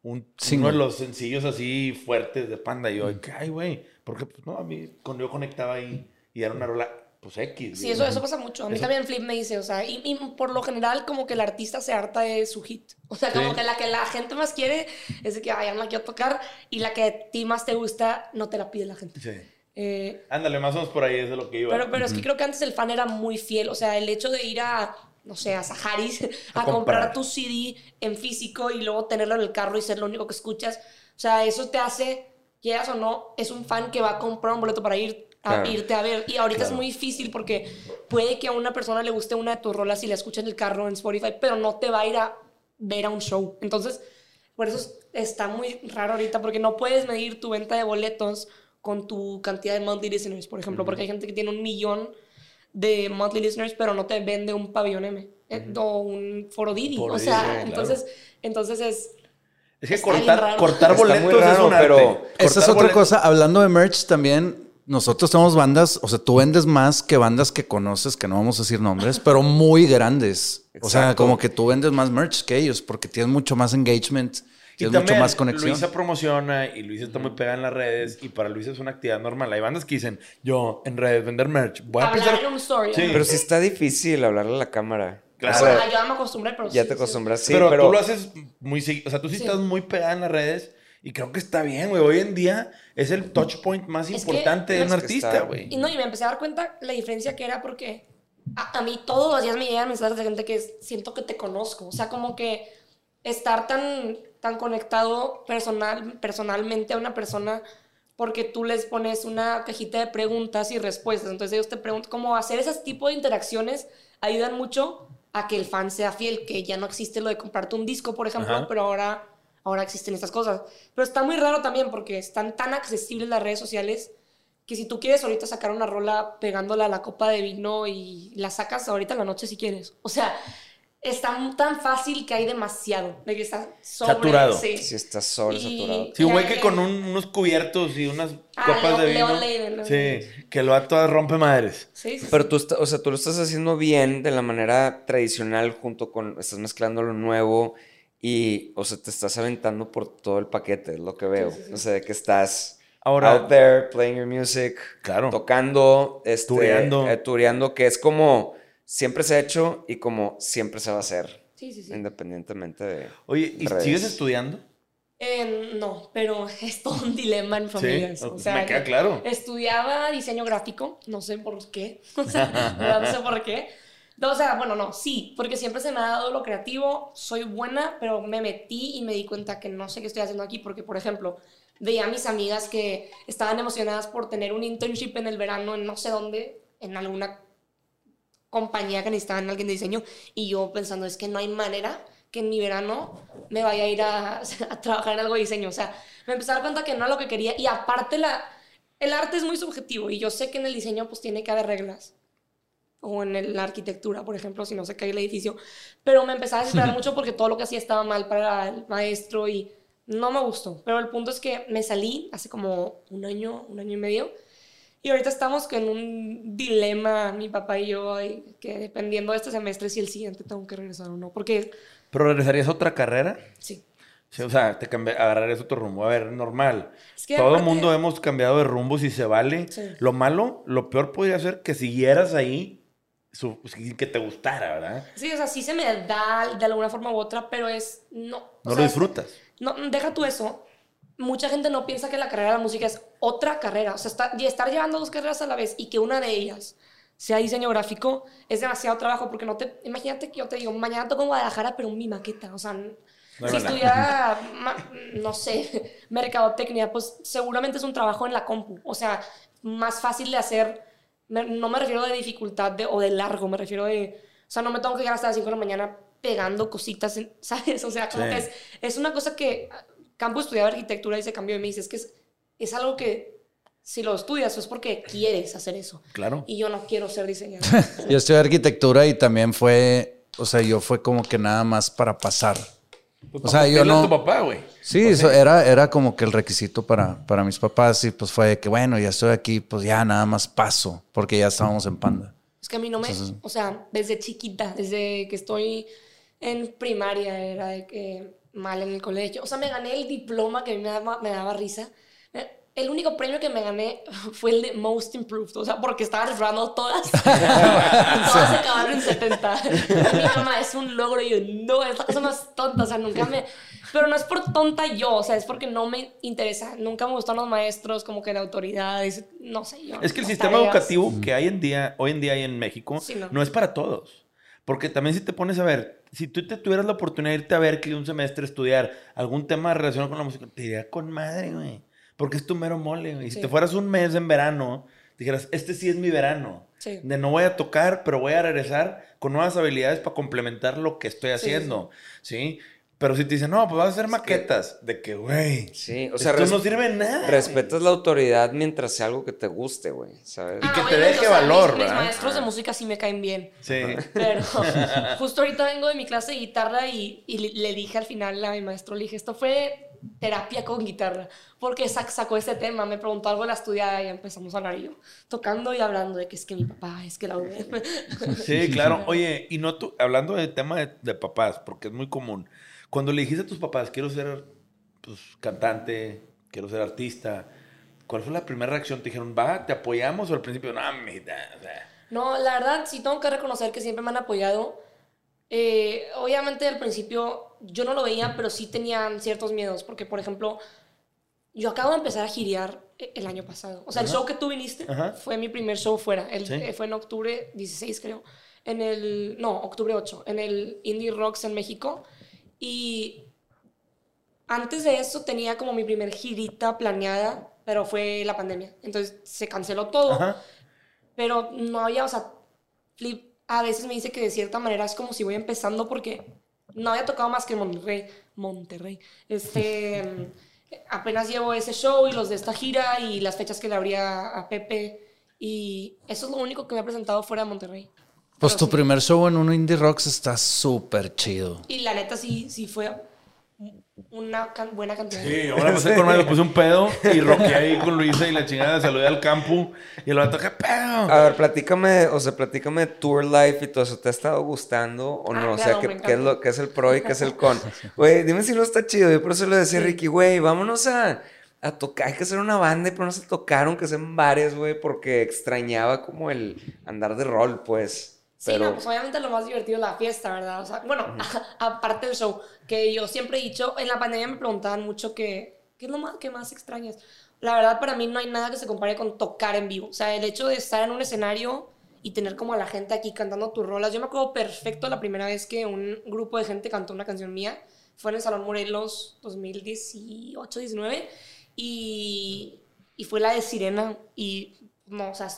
un uno de los sencillos así fuertes de Panda. Y yo, que, ay, güey, porque pues no, a mí, cuando yo conectaba ahí, y era una rola, pues X. Sí, güey. eso, eso pasa mucho. A mí Eso- también Flip me dice, o sea, y, y por lo general como que el artista se harta de su hit. O sea, como Sí. que la que la gente más quiere es de que, ay, ya no la quiero tocar, y la que a ti más te gusta no te la pide la gente. Sí. Eh, Ándale, más o menos por ahí es de lo que iba. pero pero es que creo que antes el fan era muy fiel. O sea, el hecho de ir a, no sé, a Saharis a, A comprar. comprar. tu CD en físico y luego tenerlo en el carro y ser lo único que escuchas. O sea, eso te hace, quieras o no, es un fan que va a comprar un boleto para ir a Claro. irte a ver. Y ahorita Claro. es muy difícil porque puede que a una persona le guste una de tus rolas y la escucha en el carro en Spotify, pero no te va a ir a ver a un show. Entonces, por eso es- está muy raro ahorita porque no puedes medir tu venta de boletos con tu cantidad de monthly listeners, por ejemplo, porque hay gente que tiene un millón de monthly listeners, pero no te vende un pabellón M eh, o un foro Didi. Foro o Didi, sea, claro. entonces, entonces es... Es que cortar, cortar boletos es raro, un arte. pero- Esa es otra boletos- cosa. Hablando de merch también, nosotros tenemos bandas, o sea, tú vendes más que bandas que conoces, que no vamos a decir nombres, pero muy grandes. O sea, como que tú vendes más merch que ellos porque tienes mucho más engagement, Y tienes mucho más conexión. Luisa promociona y Luisa está muy pegada en las redes y para Luisa es una actividad normal. Hay bandas que dicen, yo en redes vender merch. Voy a en un story. Sí. Pero sí está difícil hablarle a la cámara. Claro. O sea, yo ya me acostumbré, pero ya sí, te acostumbras, sí, pero, pero, tú lo haces muy. O sea, tú sí, Sí. estás muy pegada en las redes y creo que está bien, güey. Hoy en día es el touch point más Es que- importante de un artista, güey. Y no, y me empecé a dar cuenta la diferencia que era porque a, a mí todos los días me llegan mensajes de gente que siento que te conozco. O sea, como que estar tan, tan conectado personal, personalmente a una persona porque tú les pones una cajita de preguntas y respuestas. Entonces ellos te preguntan, como hacer ese tipo de interacciones ayudan mucho a que el fan sea fiel, que ya no existe lo de comprarte un disco, por ejemplo, Ajá. pero ahora, ahora existen estas cosas. Pero está muy raro también porque están tan accesibles las redes sociales que si tú quieres ahorita sacar una rola pegándola a la copa de vino y la sacas ahorita en la noche si quieres. O sea, está tan fácil que hay demasiado, de que está sobre, Saturado. Sí. Sí, está sobresaturado. Y- Sí, un güey que con un- unos cubiertos y unas Ah, copas de Leo- vino. Leiden, Leon sí, que lo vato rompe madres. Sí, sí, Pero sí. tú, está- o sea, tú lo estás haciendo bien de la manera tradicional junto con, estás mezclando lo nuevo y, o sea, te estás aventando por todo el paquete, es lo que veo. sí, sí. O sea, de que estás Ahora- out there playing your music, Claro. tocando, este, Tureando. eh, tureando, que es como siempre se ha hecho y como siempre se va a hacer, Sí, sí, sí. independientemente de... Oye, ¿y redes. sigues estudiando? Eh, no, pero es todo un dilema en familia. Sí, o sea, me queda claro. Estudiaba diseño gráfico, no sé por qué. No sé por qué. No, o sea, bueno, no, sí, porque siempre se me ha dado lo creativo, soy buena, pero me metí y me di cuenta que no sé qué estoy haciendo aquí, porque, por ejemplo, veía a mis amigas que estaban emocionadas por tener un internship en el verano en no sé dónde, en alguna compañía que necesitaban alguien de diseño, y yo pensando, es que no hay manera que en mi verano me vaya a ir a, a trabajar en algo de diseño. O sea, me empecé a dar cuenta que no era lo que quería, y aparte la, el arte es muy subjetivo, y yo sé que en el diseño pues tiene que haber reglas o en el- la arquitectura, por ejemplo, si no se cae el edificio. Pero me empezaba a desesperar mucho porque todo lo que hacía estaba mal para el maestro y no me gustó. Pero el punto es que me salí hace como un año, un año y medio. Y ahorita estamos en un dilema, mi papá y yo, que dependiendo de este semestre si el siguiente tengo que regresar o no. Porque, ¿Pero regresarías a otra carrera? sí. Sí, o sea, te agarrarías otro rumbo. A ver, normal. Es que Todo el aparte- mundo hemos cambiado de rumbo si se vale. Sí. Lo malo, lo peor podría ser que siguieras ahí su- sin que te gustara, ¿verdad? Sí, o sea, sí se me da de alguna forma u otra, pero es... No, No lo sea, disfrutas. No, deja tú eso. Mucha gente no piensa que la carrera de la música es otra carrera. O sea, está- y estar llevando dos carreras a la vez y que una de ellas sea diseño gráfico es demasiado trabajo porque no te... Imagínate que yo te digo, mañana toco en Guadalajara, pero mi maqueta. O sea, No si estudiara, no sé, mercadotecnia, pues seguramente es un trabajo en la compu. O sea, más fácil de hacer. Me- no me refiero de dificultad de, o de largo, me refiero de... O sea, no me tengo que quedar hasta las 5 de la mañana pegando cositas, en- ¿sabes? O sea, como Sí. que es, es una cosa que Campo estudiaba arquitectura y se cambió y me dice, es que es, es algo que si lo estudias es porque quieres hacer eso. Claro. Y yo no quiero ser diseñador. Yo estudié arquitectura y también fue, o sea, yo fue como que nada más para pasar. Pues O sea, yo no- tu papá, güey. Sí, eso era, era como que el requisito para, para mis papás y pues fue de que, bueno, ya estoy aquí, pues ya nada más paso, porque ya estábamos en Panda. Es que a mí no me, Entonces- o sea, desde chiquita, desde que estoy en primaria, era de que mal en el colegio. O sea, me gané el diploma que a mí me daba, me daba risa. El único premio que me gané fue el de Most Improved, o sea, porque estaba reprobando todas. todas se acabaron en 70. Mi mamá es un logro y yo, no, es la cosa más tonta, o sea, nunca me... Pero no es por tonta yo, o sea, es porque no me interesa. Nunca me gustaron los maestros, como que la autoridad, y- no sé yo. Es que el sistema tareas. educativo que hay en día, hoy en día hay en México, Sí, no. no. es para todos. Porque también si te pones a ver, si tú te tuvieras la oportunidad de irte a Berkeley un semestre a estudiar algún tema relacionado con la música, te iría con madre, güey. Porque es tu mero mole, güey. Si Sí. te fueras un mes en verano, dijeras, este sí es mi verano. Sí. De no voy a tocar, pero voy a regresar con nuevas habilidades para complementar lo que estoy Sí, sí, haciendo. ¿Sí? Pero si te dicen, no, pues vas a hacer maquetas. De que, güey. Sí, o sea, esto no sirve de nada. respetas la autoridad mientras sea algo que te guste, güey, ¿sabes? Y que te obviamente, deje o sea, valor, mis, mis maestros de música sí me caen bien. Sí. Pero justo ahorita vengo de mi clase de guitarra y, y le, dije al final a mi maestro, le dije, esto fue terapia con guitarra, porque sac- sacó este tema, me preguntó algo de la estudiada y empezamos a hablar y yo, tocando y hablando de que es que mi papá, es que la UVM. Sí, claro. Oye, y no tú, hablando del tema de, de papás, porque es muy común. Cuando le dijiste a tus papás, quiero ser pues, cantante, quiero ser artista, ¿cuál fue la primera reacción? ¿Te dijeron, va, te apoyamos? O al principio, no, mijita, o sea, No, la verdad sí tengo que reconocer que siempre me han apoyado. Eh, obviamente al principio yo no lo veía, pero sí tenían ciertos miedos, porque por ejemplo, yo acabo de empezar a girear e- el año pasado. O sea, el show que tú viniste Ajá. fue mi primer show fuera. El, Sí. eh, fue en octubre 16, creo. En el, no, octubre 8, en el Indie Rocks en México. Y antes de eso tenía como mi primer girita planeada, pero fue la pandemia. Entonces se canceló todo. Ajá. Pero no había, o sea, Flip a veces me dice que de cierta manera es como si voy empezando porque no había tocado más que Monterrey. Monterrey. Este, apenas llevo ese show y los de esta gira y las fechas que le abría a Pepe. Y eso es lo único que me ha presentado fuera de Monterrey. Pues tu sí. primer show en un Indie Rocks está súper chido. Y la neta sí, sí fue una can- buena cantidad. Sí, la pasé con Mario, puse un pedo y roqué ahí con Luisa y la chingada, saludé al campo y el vato, ¿qué pedo? A ver, platícame, o sea, platícame Tour Life y todo eso. ¿Te ha estado gustando o Ah, no? o sea, claro, ¿qué, qué es lo, qué es el pro y qué es el con? Güey, dime si no está chido. Yo por eso le decía a Ricky, güey, vámonos a, a tocar. Hay que hacer una banda y ponernos a tocar, aunque sean bares, güey, porque extrañaba como el andar de rol, pues. Sí, Pero, no, pues obviamente lo más divertido es la fiesta, ¿verdad? O sea, bueno, aparte del show, que yo siempre he dicho, en la pandemia me preguntaban mucho que, ¿qué es lo más, que más extrañas? La verdad, para mí no hay nada que se compare con tocar en vivo. O sea, el hecho de estar en un escenario y tener como a la gente aquí cantando tus rolas. Yo me acuerdo perfecto la primera vez que un grupo de gente cantó una canción mía. Fue en el Salón Morelos 2018-19 y, y fue la de Sirena. Y no, o sea,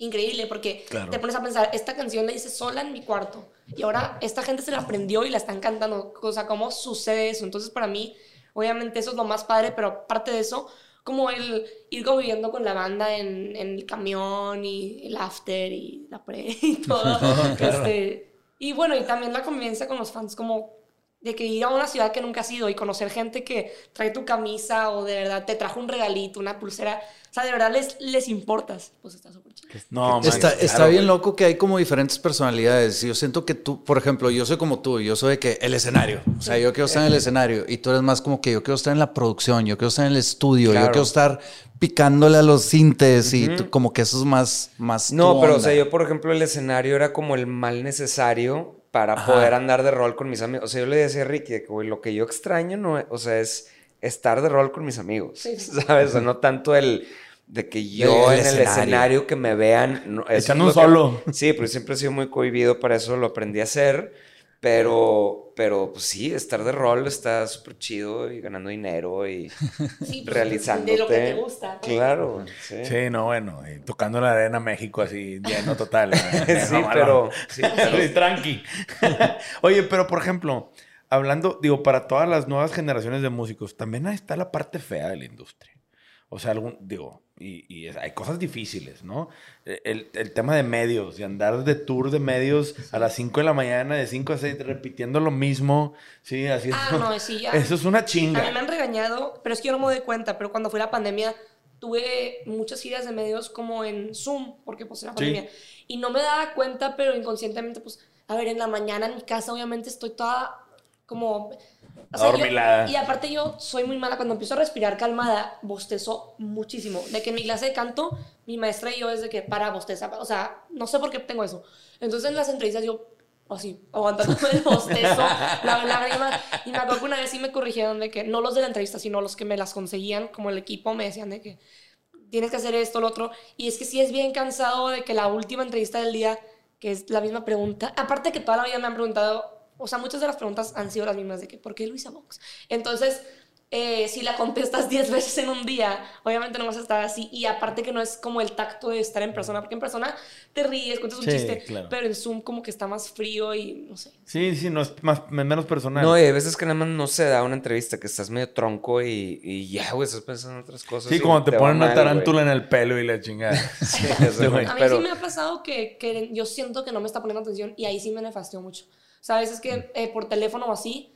increíble porque Claro. te pones a pensar, esta canción la hice sola en mi cuarto y ahora esta gente se la aprendió y la están cantando. O sea, ¿cómo sucede eso? Entonces, para mí, obviamente eso es lo más padre, pero aparte de eso, como el ir conviviendo con la banda en, en el camión y el after y la pre y todo. este, y bueno, y también la convivencia con los fans, como de que ir a una ciudad que nunca has ido y conocer gente que trae tu camisa o de verdad te trajo un regalito, una pulsera. O sea, de verdad les, les importas. Pues está súper chido. No, man, Está, claro, está bien güey. loco que hay como diferentes personalidades. Yo siento que tú, por ejemplo, yo soy como tú, yo soy de que el escenario. O sea, yo quiero estar en el escenario y tú eres más como que yo quiero estar en la producción, yo quiero estar en el estudio, Claro. yo quiero estar picándole a los sintes y tú- como que eso es más, más no, tu pero o sea, yo, por ejemplo, el escenario era como el mal necesario para poder andar de rol con mis amigos. O sea, yo le decía a Ricky que, güey, lo que yo extraño, no, o sea, es estar de rol con mis amigos. Sí, sí. ¿Sabes? O no tanto el de que yo El en el escenario. escenario que me vean. no, Echando un que- solo. Sí, pero siempre he sido muy cohibido para eso, lo aprendí a hacer. Pero, pero pues sí, estar de rol está súper chido y ganando dinero y Sí, pues, realizándote. De lo que te gusta. ¿no? Claro, sí. Sí, no, bueno, y tocando la arena México así, lleno total. ¿eh? Sí, No, pero- Sí, sí, tranqui. Oye, pero por ejemplo, hablando, digo, para todas las nuevas generaciones de músicos, también ahí está la parte fea de la industria. O sea, algún, digo, y, y es- hay cosas difíciles, ¿no? Eh, El, el tema de medios, de andar de tour de medios a las 5 de la mañana, de 5 a 6, repitiendo lo mismo, sí, así Ah, no, sí, ya. Eso es una A mí chinga. me han regañado, pero es que yo no me doy cuenta, pero cuando fue la pandemia tuve muchas giras de medios como en Zoom, porque pues era Sí. pandemia. Y no me daba cuenta, pero inconscientemente, pues, a ver, en la mañana en mi casa obviamente estoy toda como... o sea, yo- y aparte yo soy muy mala, cuando empiezo a respirar calmada, bostezo muchísimo. De que en mi clase de canto, mi maestra y yo es de que para bosteza, o sea, no sé por qué tengo eso. Entonces en las entrevistas yo así, aguantando el bostezo, la lágrima. Y me acuerdo que una vez sí me corrigieron de que no los de la entrevista, sino los que me las conseguían, como el equipo, me decían de que tienes que hacer esto, lo otro. Y es que sí es bien cansado de que la última entrevista del día, que es la misma pregunta, aparte que toda la vida me han preguntado, o sea, muchas de las preguntas han sido las mismas de que, ¿por qué Luisa Vox? Entonces, eh, si la contestas 10 veces en un día, obviamente no vas a estar así. Y aparte que no es como el tacto de estar en persona, porque en persona te ríes, cuentas un Sí, chiste, claro. pero en Zoom como que está más frío y no sé. Sí, sí, no es más, menos personal. No, y hay veces que nada más no se da una entrevista, que estás medio tronco y, y ya, güey, estás pensando en otras cosas. sí, y como te, va ponen una mal, tarántula en el pelo y la chingada. Sí, eso. A mí pero- sí me ha pasado que, que yo siento que no me está poniendo atención y ahí sí me nefastió mucho. O sea, a veces que eh, por teléfono o así,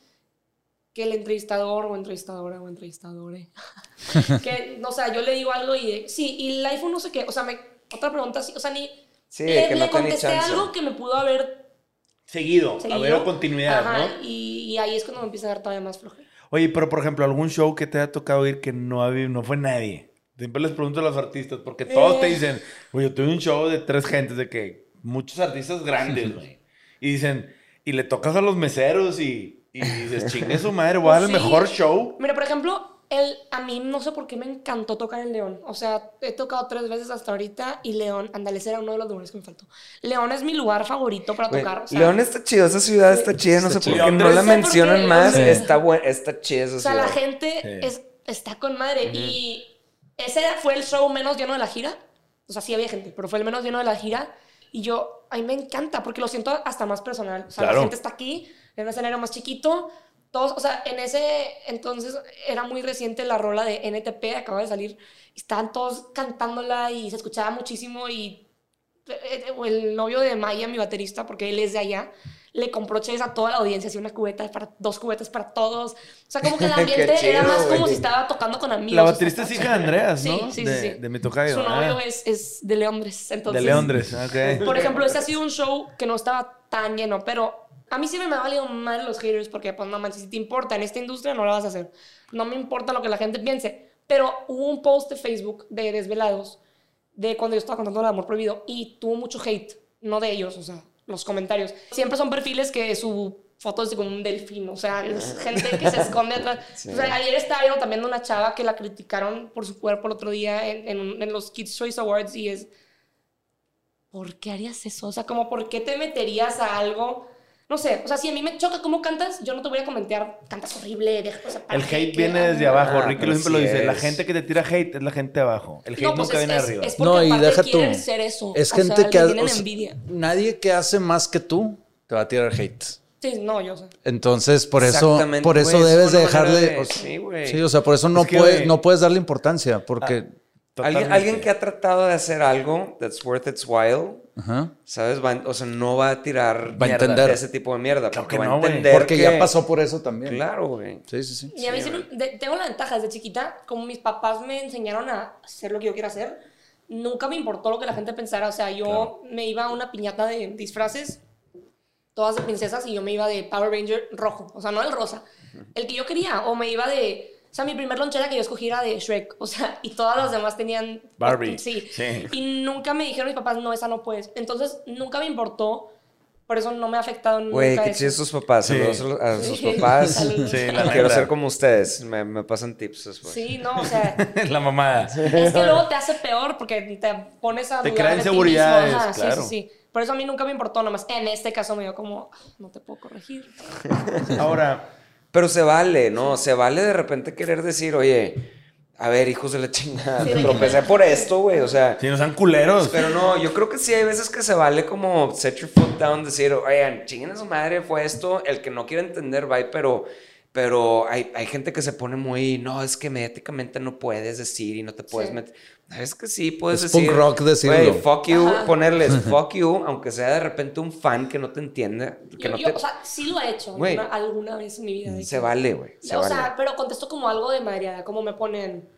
que el entrevistador o entrevistadora o entrevistadore, que, no, o sea, yo le digo algo y, de, sí, y el iPhone no sé qué, o sea, me, otra pregunta, sí, o sea, ni, Sí, le, que le no te ni contesté algo que me pudo haber Seguido, seguido. ver continuidad, Ajá, ¿no? Y, y ahí es cuando me empieza a dar todavía más flojera. Oye, pero por ejemplo, algún show que te haya tocado ir que no, había, no fue nadie. Siempre les pregunto a los artistas, porque todos te Eh. dicen, oye, yo tuve un show de tres gentes, de que muchos artistas grandes, güey. Y dicen, y le tocas a los meseros y, y dices, chingue su madre, voy a dar el Sí. mejor show. Mira, por ejemplo, el, a mí no sé por qué me encantó tocar en León. O sea, he tocado tres veces hasta ahorita y León, Andales era uno de los lugares que me faltó. León es mi lugar favorito para tocar. o sea, León está chido, esa ciudad está chida, no sé Está por chido. qué no la mencionan más, Sí. está buen, está chida esa O sea, ciudad. la gente Sí. es, está con madre. Y ese fue el show menos lleno de la gira. O sea, sí había gente, pero fue el menos lleno de la gira. Y yo, a mí me encanta porque lo siento hasta más personal. O sea, Claro. la gente está aquí, en un escenario más chiquito. Todos, o sea, en ese entonces era muy reciente la rola de NTP, acaba de salir. Estaban todos cantándola y se escuchaba muchísimo y eh, eh, el novio de Maya, mi baterista, porque él es de allá, le compró cheves a toda la audiencia, así una cubeta para dos cubetas para todos. O sea, como que el ambiente era chido, más como güey. si estaba tocando con amigos. La baterista es hija de. Andreas, Sí, ¿no? sí, de, sí, sí. de mi tocayo. Su novio Ah, es, es de Londres, entonces. de Londres, ok. Por ejemplo, ese ha sido un show que no estaba tan lleno, pero a mí siempre me ha valido mal los haters porque, pues, no manches, si te importa en esta industria, no lo vas a hacer. No me importa lo que la gente piense. Pero hubo un post de Facebook de Desvelados de cuando yo estaba contando el amor prohibido y tuvo mucho hate, no de ellos, o sea, los comentarios. Siempre son perfiles que su foto es como un delfín, o sea, es gente que se esconde atrás. O sea, ayer estaba viendo también de una chava que la criticaron por su cuerpo el otro día en, en- en los Kids Choice Awards y es, ¿por qué harías eso? O sea, como, ¿por qué te meterías a algo? No sé, o sea, si a mí me choca cómo cantas, yo no te voy a comentar, cantas horrible, de, o sea, ¿para El hate viene desde abajo. Ah, Ricky lo siempre lo dice. La gente que te tira hate es la gente de abajo. El hate No, pues nunca es, viene es- arriba. es porque No, y deja tú. quieren ser eso. Es O gente sea, que tienen o sea, envidia. nadie que hace más que tú te va a tirar hate. Sí, no, yo sé. Entonces, por eso, por eso debes dejarle. de- o sea, sí, güey. sí, o sea, por eso no, Es que, puedes, no puedes darle importancia, porque. Alguien, Totalmente. alguien que ha tratado de hacer algo that's worth its while, Ajá. ¿sabes? Va- o sea, no va a tirar Va a mierda entender. de ese tipo de mierda. Claro porque que va no, a entender Porque ya que- pasó por eso también. Claro, güey. Sí, sí, sí. Y a mí siempre- de- tengo la ventaja desde chiquita, como mis papás me enseñaron a hacer lo que yo quiero hacer, nunca me importó lo que la gente pensara. O sea, yo me iba a una piñata de disfraces, todas de princesas, y yo me iba de Power Ranger rojo, o sea, no el rosa, el que yo quería, o me iba de... O sea, mi primer lonchera que yo escogí era de Shrek, o sea, y todas las demás tenían... Barbie. Sí. Sí. Y nunca me dijeron mis papás, no, esa no puedes. Entonces, nunca me importó, por eso no me ha afectado nunca Güey, qué chidos sus papás. Sí. Saludos a sus Sí. papás. Sí, la Quiero ser como ustedes. Me, me pasan tips después. Sí, no, o sea... la mamada. Es que luego te hace peor porque te pones a Te dudar crea de ti inseguridades. Ajá, claro. Sí, sí, sí. Por eso a mí nunca me importó, nomás en este caso me dio como, "Ah, no te puedo corregir. Ahora, Pero se vale, ¿no? Se vale de repente querer decir, oye, a ver, hijos de la chingada, Sí, me tropecé por esto, güey. O sea, si no sean culeros. pero no, yo creo que sí hay veces que se vale como set your foot down, decir, oigan, chinguen a su madre, fue esto. El que no quiere entender, bye, pero. Pero hay, hay gente que se pone muy, no, es que mediáticamente no puedes decir y no te puedes Sí. meter. Es que sí, puedes Es decir. punk rock decirlo. "Güey, fuck you, Ajá. ponerles fuck you, aunque sea de repente un fan que no te entiende. Que Yo, no yo, te, o sea, sí lo he hecho Güey. alguna, alguna vez en mi vida. se que- vale, güey. Se o vale. sea, pero contesto como algo de madreada, como me ponen,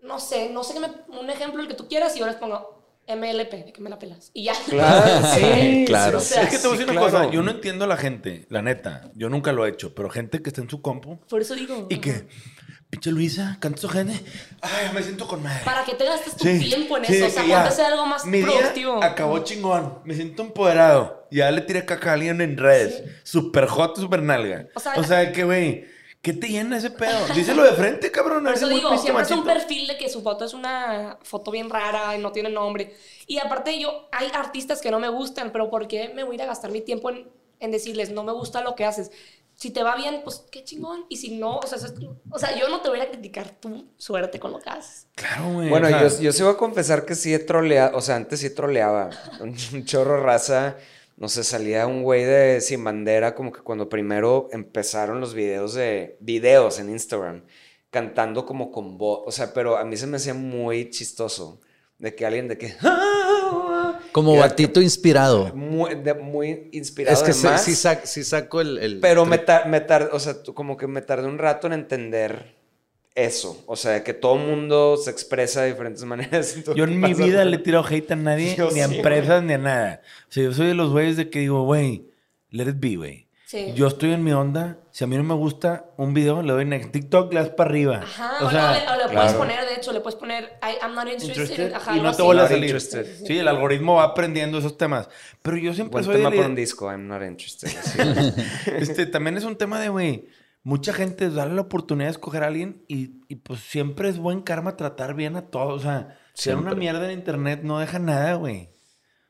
no sé, no sé qué me, un ejemplo el que tú quieras y yo les pongo MLP, de que me la pelas. Y ya. Claro, sí, Claro. O sea, es que te voy a sí, decir una claro. cosa. Yo no entiendo a la gente, la neta. Yo nunca lo he hecho. Pero gente que está en su compu Por eso digo. y que, pinche Luisa, canta su gente. Ay, me siento con madre. Para que te gastes tu Sí, tiempo en sí, eso. O sea, ponte hacer algo más mi día productivo. acabó chingón. Me siento empoderado. Ya le tiré caca a alguien en redes. Super hot, super nalga. O O sea, sea, que, güey, ¿qué te llena ese pedo? Díselo de frente, cabrón. Por eso digo, siempre es un machito. perfil de que su foto es una foto bien rara y no tiene nombre. Y aparte yo, hay artistas que no me gustan, pero ¿por qué me voy a ir a gastar mi tiempo en, en decirles, no me gusta lo que haces? Si te va bien, pues qué chingón. Y si no, o sea, es- o sea yo no te voy a criticar tu suerte con lo que haces. Claro, güey. Bueno, o sea, yo, yo sí voy a confesar que sí he troleado, o sea, antes sí troleaba. Un chorro raza, no sé, salía un güey de Sin Bandera, como que cuando primero empezaron los videos de videos en Instagram, cantando como con voz, o sea, pero a mí se me hacía muy chistoso, de que alguien de que... Como Era batito inspirado. Muy, de- muy inspirado. Es que sí, además, sí, sac- sí saco el. el- pero me, tar- me tar- o sea, como que me tardé un rato en entender eso, o sea, que todo mundo se expresa de diferentes maneras. Yo en mi vida por- le he tirado hate a nadie, Yo ni a sí, empresas, ni a nada. O sea, yo soy de los güeyes de que digo, güey, let it be, güey. Sí. Yo estoy en mi onda. Si a mí no me gusta un video, le doy next. TikTok, le das para arriba. Ajá, o o, sea, no, le, o le puedes claro. poner, de hecho, le puedes poner, I, I'm not interested. interested, Ajá, y no te vuelve a salir. interested. Sí, el algoritmo va aprendiendo esos temas. Pero yo siempre Buen soy de tema para idea- un disco, I'm not interested. este, también es un tema de, güey, mucha gente darle la oportunidad de escoger a alguien y, y, pues siempre es buen karma tratar bien a todos. O sea, ser una mierda en internet no deja nada, güey.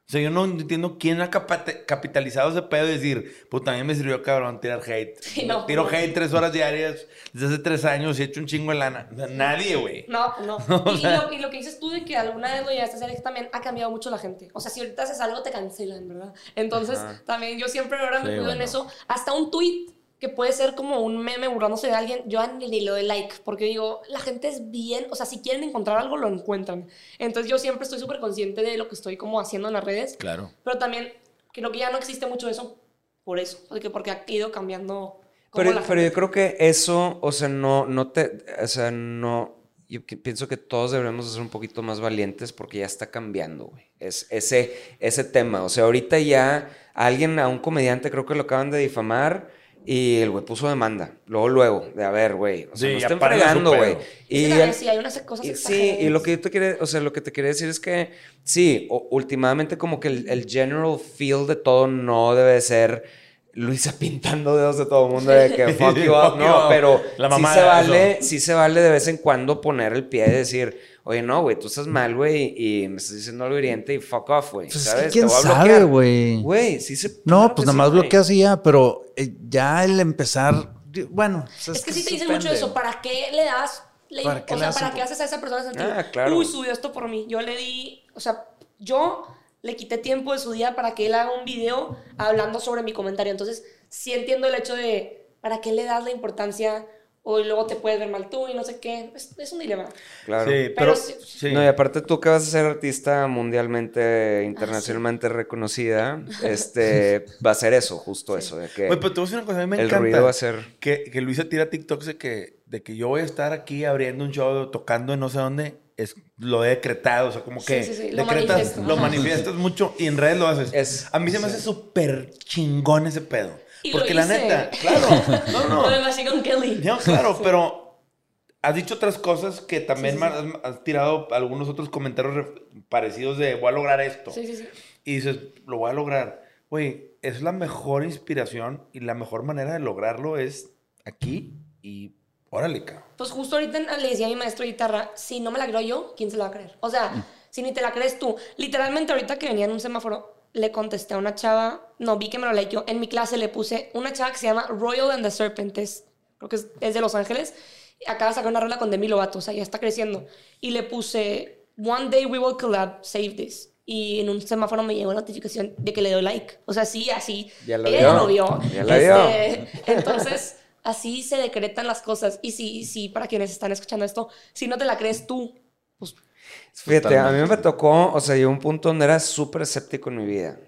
O sea, yo no entiendo quién ha capitalizado ese pedo de decir, pues también me sirvió cabrón tirar hate. Sí, no, Tiro no. hate tres horas diarias desde hace tres años y he hecho un chingo de lana. Nadie, güey. No, pues no. Y, y lo, y lo que dices tú de que alguna vez lo llegaste a hacer es que también ha cambiado mucho la gente. O sea, si ahorita haces algo, te cancelan, ¿verdad? Entonces, Ajá. también yo siempre ahora me Sí, cuido en bueno. eso. Hasta un tweet que puede ser como un meme burlándose de alguien, yo ni lo de like, porque digo, la gente es bien, o sea, si quieren encontrar algo, lo encuentran. Entonces yo siempre estoy súper consciente de lo que estoy como haciendo en las redes, Claro. pero también creo que ya no existe mucho eso por eso, porque, porque ha ido cambiando. Pero, pero yo creo que eso, o sea, no, no te, o sea, no, yo que- pienso que todos deberíamos ser un poquito más valientes porque ya está cambiando, güey. Es ese, ese tema, o sea, ahorita ya alguien, a un comediante creo que lo acaban de difamar y el güey puso demanda, luego, luego, de a ver, güey, o sea, Sí, no estén fregando, güey. Y el- sí, hay unas cosas y- sí, y lo que yo te quiere, o sea, lo que te quería decir es que sí, o- últimamente como que el, el general feel de todo no debe ser Luisa pintando dedos de todo el mundo de que fuck you up, no, pero La sí se vale, eso. sí se vale de vez en cuando poner el pie y decir, oye, no, güey, tú estás mal, güey, y me estás diciendo algo hiriente y fuck off, güey, Pues es que ¿sabes? quién Te voy a sabe, güey. Güey, sí se... No, claro pues nada más bloqueas y ya, pero eh, ya el empezar, bueno. Es que sí te dicen mucho eso. ¿Para qué le das? le- ¿Para qué o le sea, ¿para qué haces a esa persona sentir? Ah, claro. Uy, subió esto por mí. Yo le di, o sea, yo le quité tiempo de su día para que él haga un video hablando sobre mi comentario. Entonces, sí entiendo el hecho de, ¿para qué le das la importancia? O luego te puedes ver mal tú y no sé qué. Es, es un dilema. Claro. Sí, Pero pero. sí- sí. No, y aparte tú que vas a ser artista mundialmente, internacionalmente reconocida, este, va a ser eso, justo eso, de que Güey, pero te voy a decir una cosa, a mí me el encanta. ruido va a ser... Que, que Luisa tira TikToks de que, de que yo voy a estar aquí abriendo un show, tocando en no sé dónde. Es, lo he decretado, o sea, como Sí, que sí, sí, lo decretas, manifiesto. lo manifiestas mucho y en redes lo haces. Es- a mí se me hace súper chingón ese pedo. Y lo Porque la hice. neta, claro, no, no. De Machine Gun Kelly. No, claro, pero has dicho otras cosas que también Has, has tirado algunos otros comentarios parecidos de voy a lograr esto. Sí, sí, sí. Y dices, lo voy a lograr. Güey, es la mejor inspiración y la mejor manera de lograrlo es aquí y órale, cabrón. Pues justo ahorita le decía a mi maestro de guitarra, si no me la creo yo, ¿quién se la va a creer? O sea, si ni te la crees tú. Literalmente ahorita que venía en un semáforo, le contesté a una chava, no, vi que me lo leyó, en mi clase le puse una chava que se llama Royal and the Serpent, es- creo que es, es de Los Ángeles, acaba de sacar una rola con Demi Lovato, o sea, ya está creciendo. Y le puse, one day we will collab, save this. Y en un semáforo me llegó la notificación de que le doy like. O sea, sí, así. Ya lo Ella vio. lo vio. Ya vio. Este, entonces, así se decretan las cosas. Y sí, sí, para quienes están escuchando esto, si no te la crees tú, Fíjate, a mí me tocó, o sea, llegó un punto donde era súper escéptico en mi vida,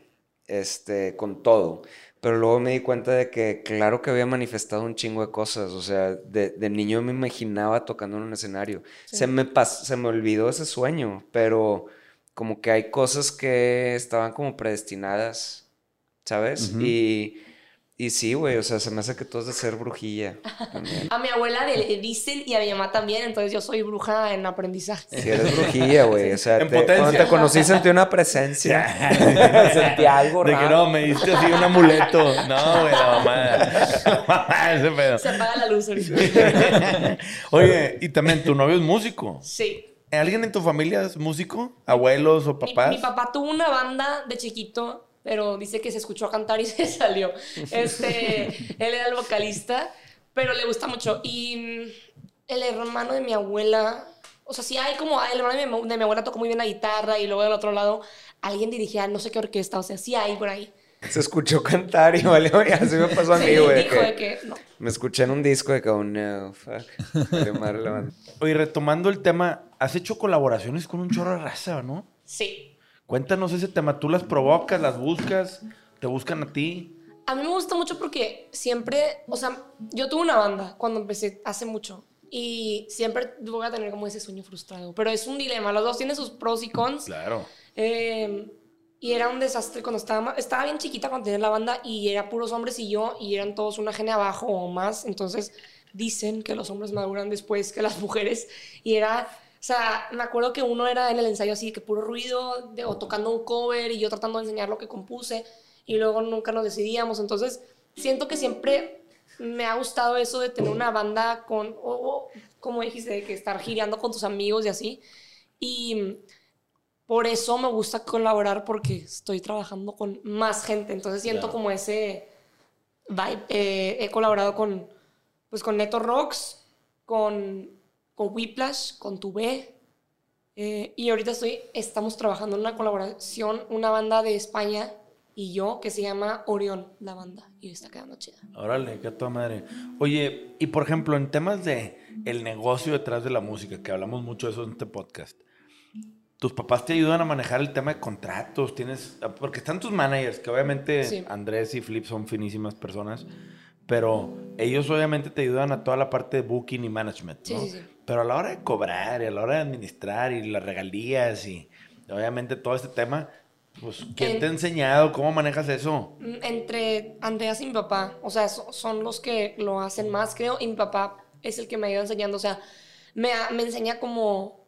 este, con todo. Pero luego me di cuenta de que, claro que había manifestado un chingo de cosas. O sea, de, de niño me imaginaba tocando en un escenario. Se, me pas- se me olvidó ese sueño, pero como que hay cosas que estaban como predestinadas, ¿sabes? Y, y sí, güey, o sea, se me hace que todo es de ser brujilla. también. a mi abuela le dicen y a mi mamá también, entonces yo soy bruja en aprendizaje. Si eres brujilla, güey. O sea, En te- potencia. cuando te conocí sentí una presencia. sentí algo De que raro. no, me diste así un amuleto. No, güey, la mamada, ese pedo. Se apaga la luz ahorita. Oye, y también tu novio es músico. Sí. ¿Alguien en tu familia es músico? ¿Abuelos o Mi, papás? mi papá tuvo una banda de chiquito, pero dice que se escuchó cantar y se salió. Este, él era el vocalista, pero le gusta mucho. Y mm, el hermano de mi abuela, o sea, sí hay como, el hermano de mi, de mi abuela tocó muy bien la guitarra y luego del otro lado alguien dirigía no sé qué orquesta, o sea, sí hay por ahí. Se escuchó cantar y vale, oye, así me pasó a mí, güey. no. Me escuché en un disco de que, oh, no, fuck. Oye, retomando el tema, has hecho colaboraciones con un chorro de raza, ¿no? Sí. Cuéntanos ese tema. ¿Tú las provocas, las buscas, te buscan a ti? A mí me gusta mucho porque siempre, o sea, yo tuve una banda cuando empecé hace mucho y siempre voy a tener como ese sueño frustrado, pero es un dilema, los dos tienen sus pros y cons. Claro. Eh, y era un desastre cuando estaba, estaba bien chiquita cuando tenía la banda y era puros hombres y yo y eran todos una gene abajo o más, entonces dicen que los hombres maduran después que las mujeres y era, o sea, me acuerdo que uno era en el ensayo así que puro ruido de- o tocando un cover y yo tratando de enseñar lo que compuse y luego nunca nos decidíamos, entonces siento que siempre me ha gustado eso de tener una banda con, o- o, como dijiste, de que estar gireando con tus amigos y así y por eso me gusta colaborar porque estoy trabajando con más gente. Entonces siento Claro. como ese vibe. Eh, he colaborado con, pues, con Neto Rocks, con, con Whiplash, con Tubé. eh, y ahorita estoy, estamos trabajando en una colaboración, una banda de España y yo, que se llama Orión, la banda, y está quedando chida. Órale, qué toda madre. Oye, y por ejemplo, en temas de el negocio detrás de la música, que hablamos mucho de eso en este podcast, tus papás te ayudan a manejar el tema de contratos, tienes, porque están tus managers, que obviamente Sí. Andrés y Flip son finísimas personas, pero ellos obviamente te ayudan a toda la parte de booking y management, ¿no? sí, sí. Pero a la hora de cobrar y a la hora de administrar y las regalías y obviamente todo este tema, pues ¿quién En- te ha enseñado? ¿Cómo manejas eso? Entre Andreas y mi papá, o sea, so- son los que lo hacen más, creo, y mi papá es el que me ha ido enseñando, o sea, me, me enseña como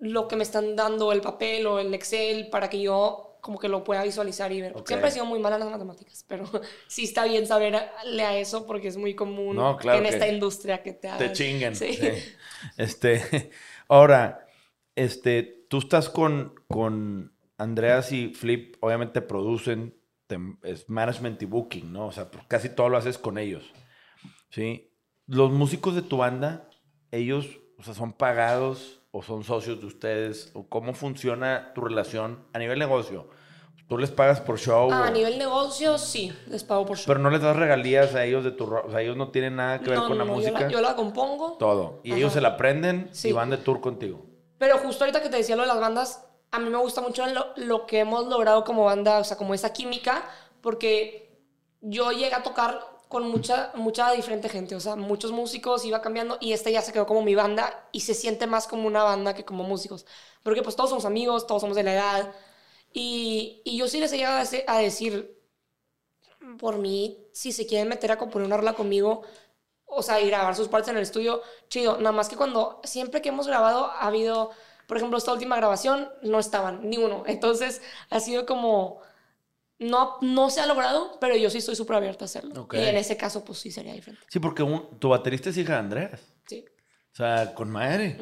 lo que me están dando el papel o el Excel para que yo como que lo pueda visualizar y ver. Ok. Siempre he sido muy mala en las matemáticas, pero sí está bien saberle a eso porque es muy común No, claro en esta industria que te Te hagan. chinguen. Sí. sí. Este, ahora, este, tú estás con, con Andreas y Flip, obviamente producen, te- es management y booking, ¿no? O sea, casi todo lo haces con ellos. ¿Sí? Los músicos de tu banda, ellos, o sea, son pagados o son socios de ustedes, o cómo funciona tu relación a nivel negocio. ¿Tú les pagas por show? Ah, a o- nivel negocio, sí, les pago por show. Pero no les das regalías a ellos de tu... O sea, ellos no tienen nada que ver No, con no, la no, yo música. Yo la, compongo. Todo. Y Ajá. ellos se la aprenden y Sí. van de tour contigo. Pero justo ahorita que te decía lo de las bandas, a mí me gusta mucho lo, lo que hemos logrado como banda, o sea, como esa química, porque yo llegué a tocar con mucha, mucha diferente gente, o sea, muchos músicos iba cambiando y este ya se quedó como mi banda y se siente más como una banda que como músicos, porque pues todos somos amigos, todos somos de la edad y, y yo sí les he llegado a decir, por mí, si se quieren meter a componer una rola conmigo, o sea, y grabar sus partes en el estudio, chido. Nada más que cuando, siempre que hemos grabado, ha habido, por ejemplo, esta última grabación, no estaban, ni uno. Entonces, ha sido como, no, no se ha logrado, pero yo sí estoy súper abierta a hacerlo. Y en ese caso, pues sí sería diferente. Sí, porque un- tu baterista es hija de Andreas. Sí. O sea, con madre.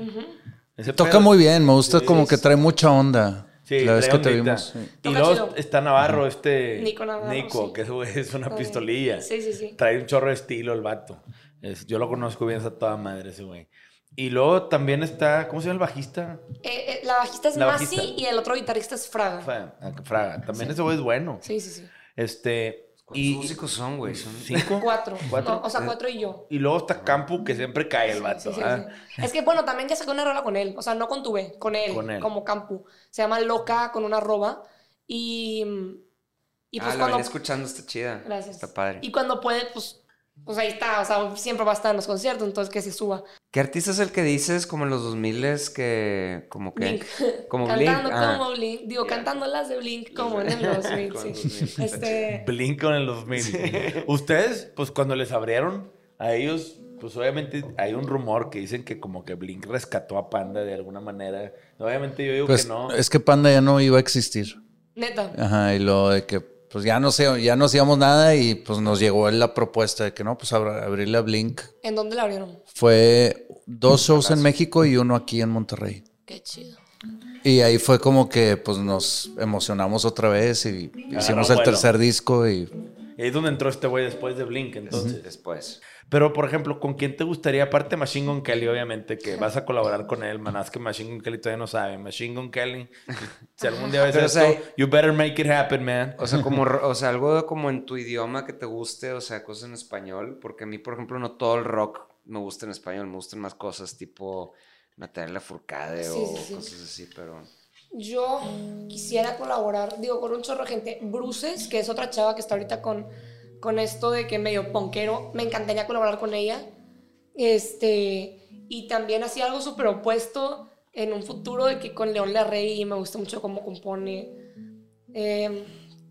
Ese Toca pedo- muy bien, me gusta Sí, como que trae mucha onda. Sí, la vez que te vimos. sí. Y luego chido. está Navarro, este. Nico Navarro, Nico, sí. que es, es una pistolilla. Sí, sí, sí. Trae un chorro de estilo el vato. Es- yo lo conozco bien, está toda madre ese güey. Y luego también está. ¿Cómo se llama el bajista? Eh, eh, la bajista es La Masi bajista. y el otro guitarrista es Fraga. Fra- ah, Fraga. También ese güey es bueno. Sí, sí, sí. Este. ¿Cuántos Y. músicos son, güey? Son... ¿Cinco? Cuatro. ¿Cuatro? No, o sea, cuatro y yo. Y luego está Campu, que siempre cae el vato. Sí, sí, ¿ah? sí. Es que bueno, también ya saqué una rola con él. O sea, no con tu B, con él, Con él. como Campu. Se llama Loca con una arroba. Y, y ah, pues la cuando. venía escuchando, está chida. Gracias. Está padre. Y cuando puede, pues, pues ahí está. O sea, siempre va a estar en los conciertos, entonces que se suba. ¿Qué artista es el que dices como en los 2000 que como que Blink. como Blink? cantando Ah. como Blink. Digo, cantando las de Blink como en el 2000, Con sí. 2000, Este. Blink en el 2000. Ustedes, pues cuando les abrieron a ellos, pues obviamente hay un rumor que dicen que como que Blink rescató a Panda de alguna manera. Obviamente yo digo Pues que no. es que Panda ya no iba a existir. Neta. Ajá, y lo de que pues ya no sé, ya no hacíamos nada y pues nos llegó la propuesta de que no, pues abrirle a Blink. ¿En dónde la abrieron? Fue dos shows en México y uno aquí en Monterrey. Qué chido. Y ahí fue como que pues nos emocionamos otra vez y hicimos el tercer disco y Y ahí es donde entró este güey después de Blink, entonces. Después. Pero, por ejemplo, ¿con quién te gustaría? Aparte de Machine Gun Kelly, obviamente, que vas a colaborar con él. Manás que Machine Gun Kelly todavía no sabe. Machine Gun Kelly, si algún día ves Pero, o esto, sea, you better make it happen, man. O sea, como, o sea, algo como en tu idioma que te guste, o sea, cosas en español, porque a mí, por ejemplo, no todo el rock me gusta en español, me gustan más cosas tipo Natalia Furcade Sí, o sí, sí. cosas así, pero... Yo quisiera colaborar, digo, con un chorro de gente. Bruces, que es otra chava que está ahorita con, con esto de que medio ponquero. Me encantaría colaborar con ella. Este, y también hacía algo súper opuesto en un futuro de que con León Larrey y me gusta mucho cómo compone. Eh,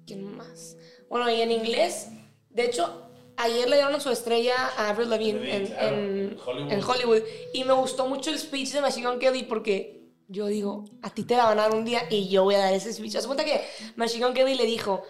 ¿Quién más? Bueno, y en inglés, de hecho, ayer le dieron su estrella a Avril Lavigne en, en- en Hollywood. Y me gustó mucho el speech de Machine Gun Kelly porque yo digo, a ti te la van a dar un día y yo voy a dar ese speech. Haz cuenta que Machine Gun Kelly le dijo,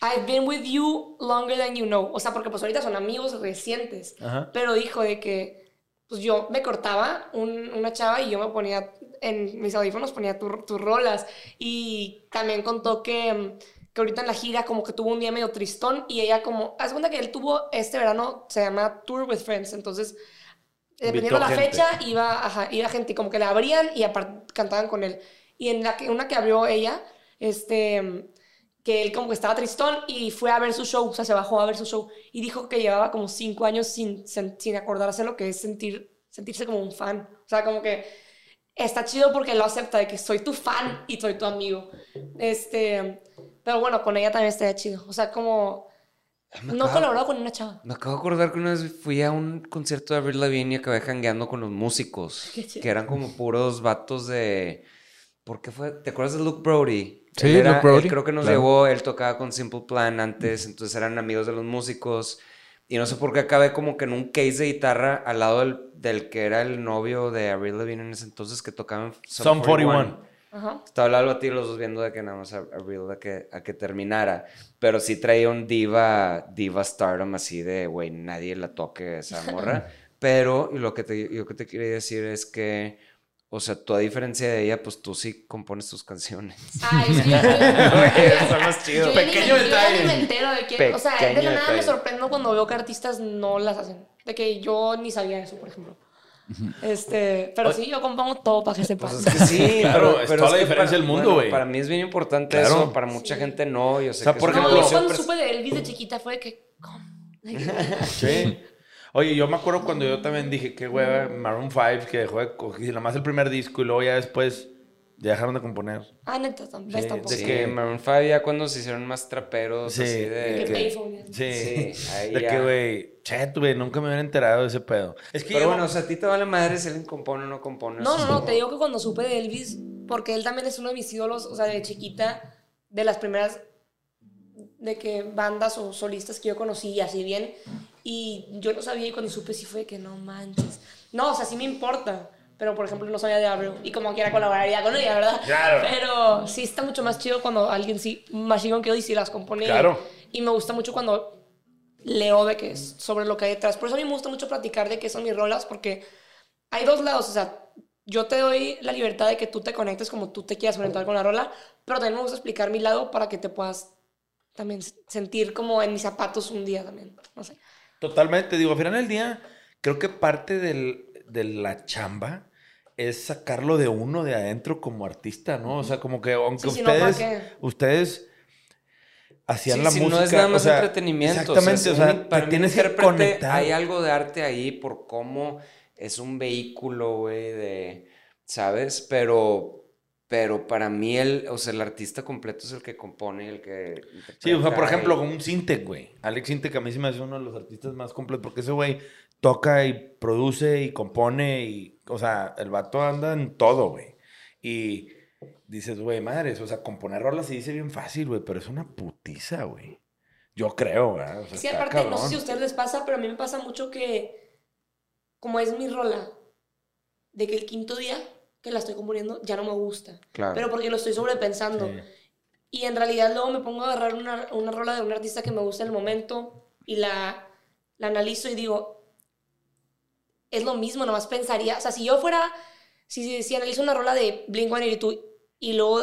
I've been with you longer than you know. O sea, porque pues ahorita son amigos recientes. Ajá. Pero dijo de que, pues yo me cortaba un- una chava y yo me ponía en mis audífonos, ponía tu- tus rolas. Y también contó que, que ahorita en la gira como que tuvo un día medio tristón y ella como, haz cuenta que él tuvo este verano, se llama Tour with Friends. Entonces, dependiendo de la gente. fecha, iba, ajá, iba gente y como que la abrían y cantaban con él. Y en la que, una que abrió ella, este, que él como que estaba tristón y fue a ver su show, o sea, se bajó a ver su show y dijo que llevaba como cinco años sin, sin, acordarse lo que es sentir, sentirse como un fan. O sea, como que está chido porque lo acepta de que soy tu fan y soy tu amigo. Este, pero bueno, con ella también estaría chido. O sea, como Me no colaboró con una chava. Me acabo de acordar que una vez fui a un concierto de Avril Lavigne y acabé jangueando con los músicos. Que eran como puros vatos de... ¿Por qué fue? ¿Te acuerdas de Luke Brody? Sí, Él era- él creo que nos claro. llevó, él tocaba con Simple Plan antes, entonces eran amigos de los músicos. Y no sé por qué acabé como que en un case de guitarra al lado del, del que era el novio de Avril Lavigne en ese entonces que tocaba en Sum 41. Ajá. Estaba hablando a ti los dos viendo de que nada más a, a que, a que terminara. Pero sí traía un diva, diva stardom así de, güey, nadie la toque esa morra. Pero lo que te, lo que te quería decir es que, o sea, tú a diferencia de ella, pues tú sí compones tus canciones. Es que yo, Está más chido. yo Pequeño yo detalle. me entero de que, o sea, de la nada me sorprendo cuando veo que artistas no las hacen. De que yo ni sabía eso, por ejemplo. Este, pero sí, yo compongo todo para que sepas. Pues es que sí, Claro, pero, es pero toda la que diferencia para- del mundo, bueno, güey. Para mí es bien importante Claro. eso, para mucha gente no. Yo sé O sea, que por ejemplo- no, yo cuando supe de Elvis de chiquita fue de que, ¿cómo? Sí. Oye, yo me acuerdo cuando yo también dije, qué hueva, Maroon 5, que dejó de coger nomás el primer disco y luego ya después ya dejaron de componer. Ah, neta, tam- ves Sí, tampoco. de Sí, que- Maroon 5 ya cuando se hicieron más traperos, Sí, así De de... que payphone. Sí. Sí, ahí de ya. que, güey, chet, güey, nunca me hubiera enterado de ese pedo. Es que Pero yo- bueno, o sea, a ti te vale madre si alguien compone o no compone. No, no, no, te digo que cuando supe de Elvis, porque él también es uno de mis ídolos, o sea, de chiquita, de las primeras de que bandas o solistas que yo conocí así bien, y yo no sabía y cuando supe sí fue que no manches. No, o sea, sí me importa, pero por ejemplo no sabía de Avril y como quiera colaboraría con ella, ¿verdad? Claro. Pero sí está mucho más chido cuando alguien sí, más chingón que yo y sí las compone. Claro. Y me gusta mucho cuando leo de que es sobre lo que hay detrás. Por eso a mí me gusta mucho platicar de qué son mis rolas, porque hay dos lados, o sea, yo te doy la libertad de que tú te conectes como tú te quieras conectar con la rola, pero también me gusta explicar mi lado para que te puedas también sentir como en mis zapatos un día también, no sé. Totalmente, digo, al final del día, creo que parte del- de la chamba es sacarlo de uno de adentro como artista, ¿no? O sea, como que aunque Sí, si no, ¿para ustedes, ustedes hacían Sí, la si música. no es nada o más sea, entretenimiento. Exactamente, o sea, para te mí tienes que conectar. Hay algo de arte ahí por cómo es un vehículo, güey, de, ¿sabes? Pero, pero para mí el, o sea, el artista completo es el que compone, el que... Sí, o sea, por ejemplo, y- con un Sintec, güey. Alex Sintec a mí se me hace uno de los artistas más completos porque ese güey toca y produce y compone y, o sea, el vato anda en todo, güey. Y dices, güey, madres, o sea, componer rolas se dice bien fácil, güey, pero es una putiza, güey. Yo creo, ¿verdad? O sea, Sí, aparte, no sé si a ustedes les pasa, pero a mí me pasa mucho que, como es mi rola, de que el quinto día que la estoy componiendo ya no me gusta. Claro. Pero porque lo estoy sobrepensando. Sí. Y en realidad luego me pongo a agarrar una, una rola de un artista que me gusta en el momento y la, la analizo y digo, es lo mismo, nomás pensaría, o sea, si yo fuera, si, si, si analizo una rola de Blink-182 y luego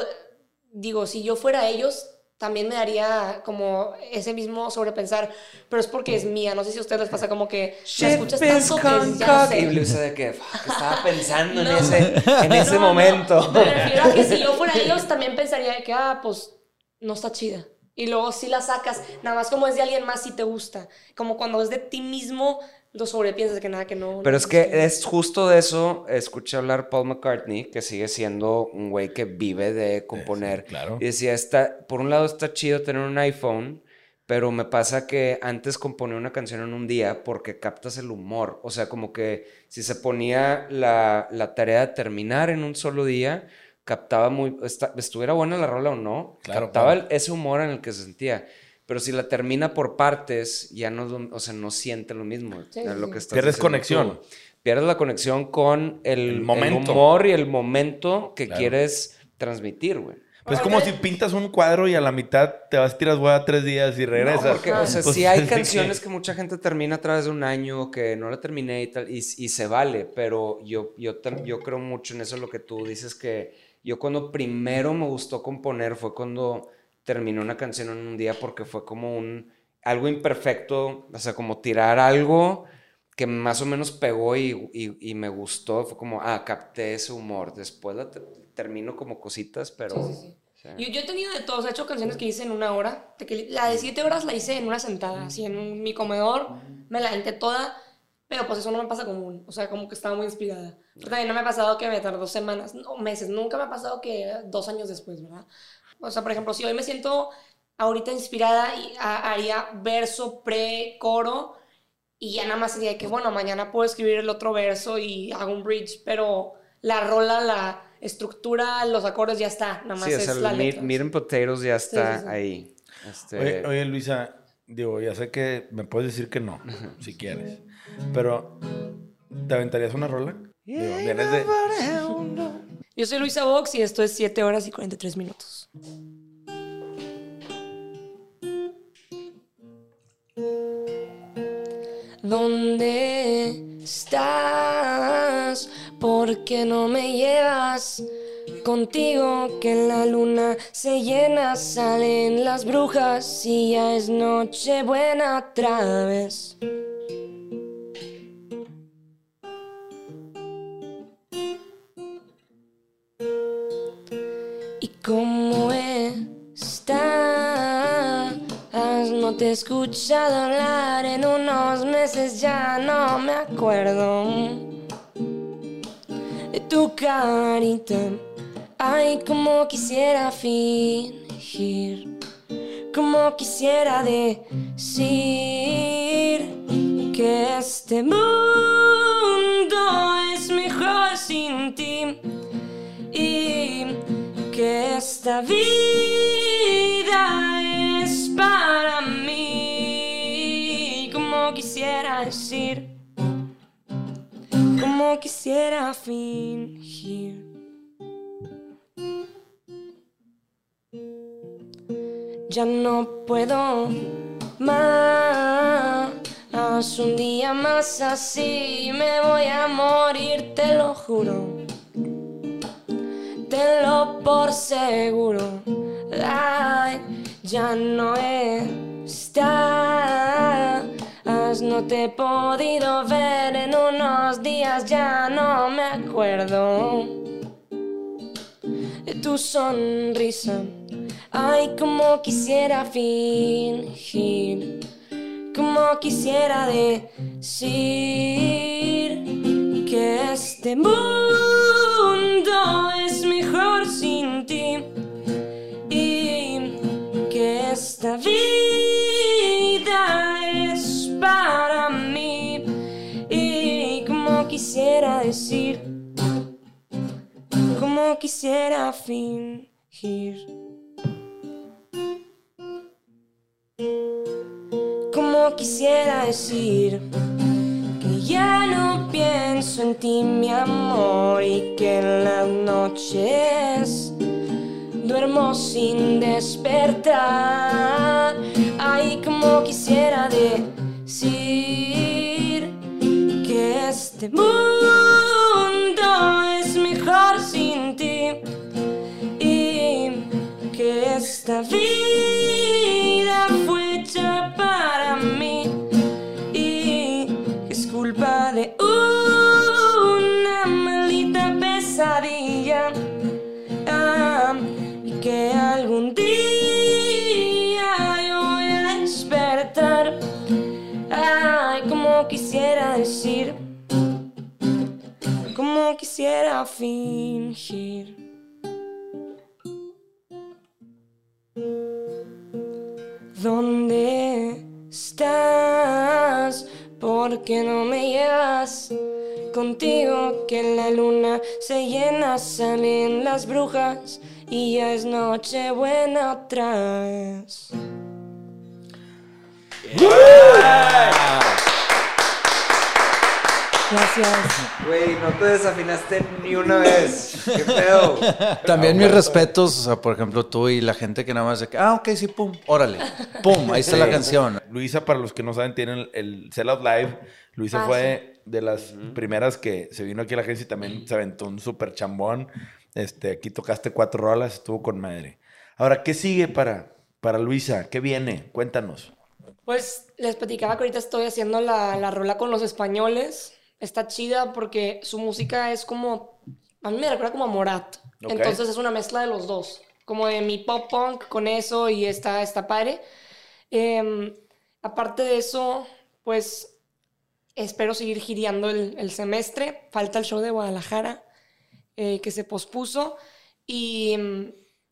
digo, si yo fuera ellos, también me daría como ese mismo sobrepensar, pero es porque es mía, no sé si a ustedes les pasa como que la escuchas tanto que ya no sé. Y Luisa de que "Fuck, estaba pensando No. en ese, en ese No, no, momento. Me refiero a que si yo fuera ellos, también pensaría de que, ah, pues no está chida. Y luego si la sacas, nada más como es de alguien más, si te gusta. Como cuando es de ti mismo, lo sobrepiensas que nada, que no. Pero no es que es justo de eso, escuché hablar Paul McCartney, que sigue siendo un güey que vive de componer. sí, claro. Y decía, está, por un lado está chido tener un iPhone, pero me pasa que antes componía una canción en un día porque captas el humor. O sea, como que si se ponía la, la tarea de terminar en un solo día, captaba muy, esta- estuviera buena la rola o no, Claro, captaba claro. ese humor en el que se sentía. Pero si la termina por partes, ya no, o sea, no siente lo mismo. Sí, lo que estás Pierdes conexión. tú. Pierdes la conexión con el, El el momento. humor y el momento que Claro. quieres transmitir, güey. Pues es como si pintas un cuadro y a la mitad te vas, tiras hueá tres días y regresas. No, porque, o sea, Pues, sí hay canciones que mucha gente termina a través de un año, que no la terminé y tal, y, y se vale, pero yo, yo, yo creo mucho en eso lo que tú dices, que yo cuando primero me gustó componer fue cuando terminé una canción en un día porque fue como un, algo imperfecto, o sea, como tirar algo que más o menos pegó y, y- y me gustó, fue como, ah, capté ese humor, después la ter- termino como cositas, pero... Sí, sí, sí. Yo, yo he tenido de todos, he hecho canciones que hice en una hora. la de siete horas la hice en una sentada, así en mi comedor, me la aventé toda, pero pues eso no me pasa común, o sea, como que estaba muy inspirada. Pero también no me ha pasado que me tardó semanas, no, meses, nunca me ha pasado que dos años después, ¿verdad? O sea, por ejemplo, si hoy me siento ahorita inspirada haría verso, pre, coro, y ya nada más sería que, bueno, mañana puedo escribir el otro verso y hago un bridge, pero la rola, la estructura, los acordes ya está, nada más Sí, o es la letra. And Potatoes ya está sí, sí. ahí. Este, Oye, oye, Luisa, digo, ya sé que me puedes decir que no, si quieres. Pero, ¿te aventarías una rola? Digo, vienes de... Yo soy Luisa Vox y esto es 7 horas y 43 minutos. ¿Dónde estás? ¿Por qué no me llevas contigo? Que en la luna se llena, salen las brujas y ya es noche buena otra vez. Cómo estás? No te he escuchado hablar en unos meses, ya no me acuerdo de tu carita. Ay, como quisiera fingir, como quisiera decir que este mundo esta vida es para mí. Como quisiera decir, como quisiera fingir. Ya no puedo más. Un día más así me voy a morir, te lo juro tenlo por seguro. Ay, ya no estás. No te podido ver en unos días, ya no me acuerdo de tu sonrisa. Ay, como quisiera fingir, como quisiera decir que este mundo es mejor sin ti y que esta vida es para mí y como quisiera decir, como quisiera fingir. Como quisiera decir ya no pienso en ti, mi amor, y que en las noches duermo sin despertar. Ay, como quisiera decir que este mundo es mejor sin ti y que esta vida quisiera decir como quisiera fingir ¿Dónde estás? ¿Por qué no me llevas contigo? Que la luna se llena, salen las brujas y ya es noche buena otra vez. Gracias. Güey, no te desafinaste ni una vez. ¿Qué pedo? También mis respetos, o sea, por ejemplo, tú y la gente que nada más de que, ah, ok, sí, pum, órale, pum, ahí está la canción. Luisa, para los que no saben, tiene el, el Sellout Live. Luisa Ah, fue de las primeras que se vino aquí a la agencia y también se aventó un súper chambón. Este, aquí tocaste cuatro rolas, estuvo con madre. Ahora, ¿qué sigue para, para Luisa? ¿Qué viene? Cuéntanos. Pues les platicaba que ahorita estoy haciendo la, la rola con los españoles. Está chida porque su música es como. A mí me recuerda como a Morat. Entonces es una mezcla de los dos. como de mi pop punk con eso y está, está padre. Em, aparte de eso, pues espero seguir gireando el, el semestre. Falta el show de Guadalajara eh, que se pospuso. Y,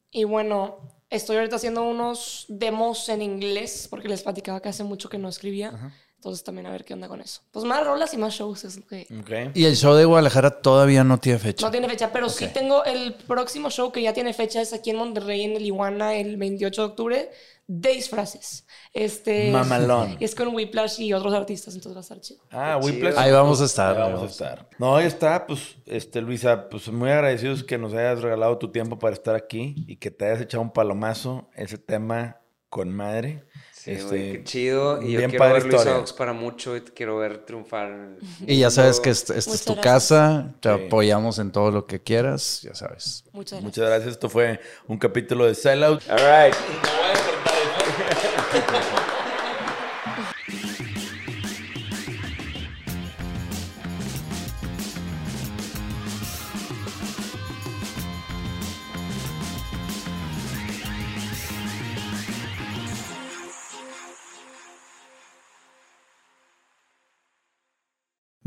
y bueno, estoy ahorita haciendo unos demos en inglés porque les platicaba que hace mucho que no escribía. Entonces también a ver qué onda con eso. Pues más rolas y más shows es lo que... Ok. Y el show de Guadalajara todavía no tiene fecha. No tiene fecha, pero sí tengo el próximo show que ya tiene fecha, es aquí en Monterrey, en el Iguana, el 28 de octubre, de disfraces. Este, Mamalón. Es con Whiplash y otros artistas, entonces va a estar chido. Ah, Whiplash. Ahí vamos a estar. Ahí vamos a estar. No, ahí está, pues, este, Luisa, pues muy agradecidos que nos hayas regalado tu tiempo para estar aquí y que te hayas echado un palomazo, ese tema con madre. Sí, Este, güey, qué chido. Y yo bien quiero padre ver Luis. Ox para mucho y te quiero ver triunfar. Y ya sabes que esta esta es tu gracias. casa, te Sí. apoyamos en todo lo que quieras, ya sabes. Muchas gracias. Muchas gracias. Esto fue un capítulo de Sellout. All right.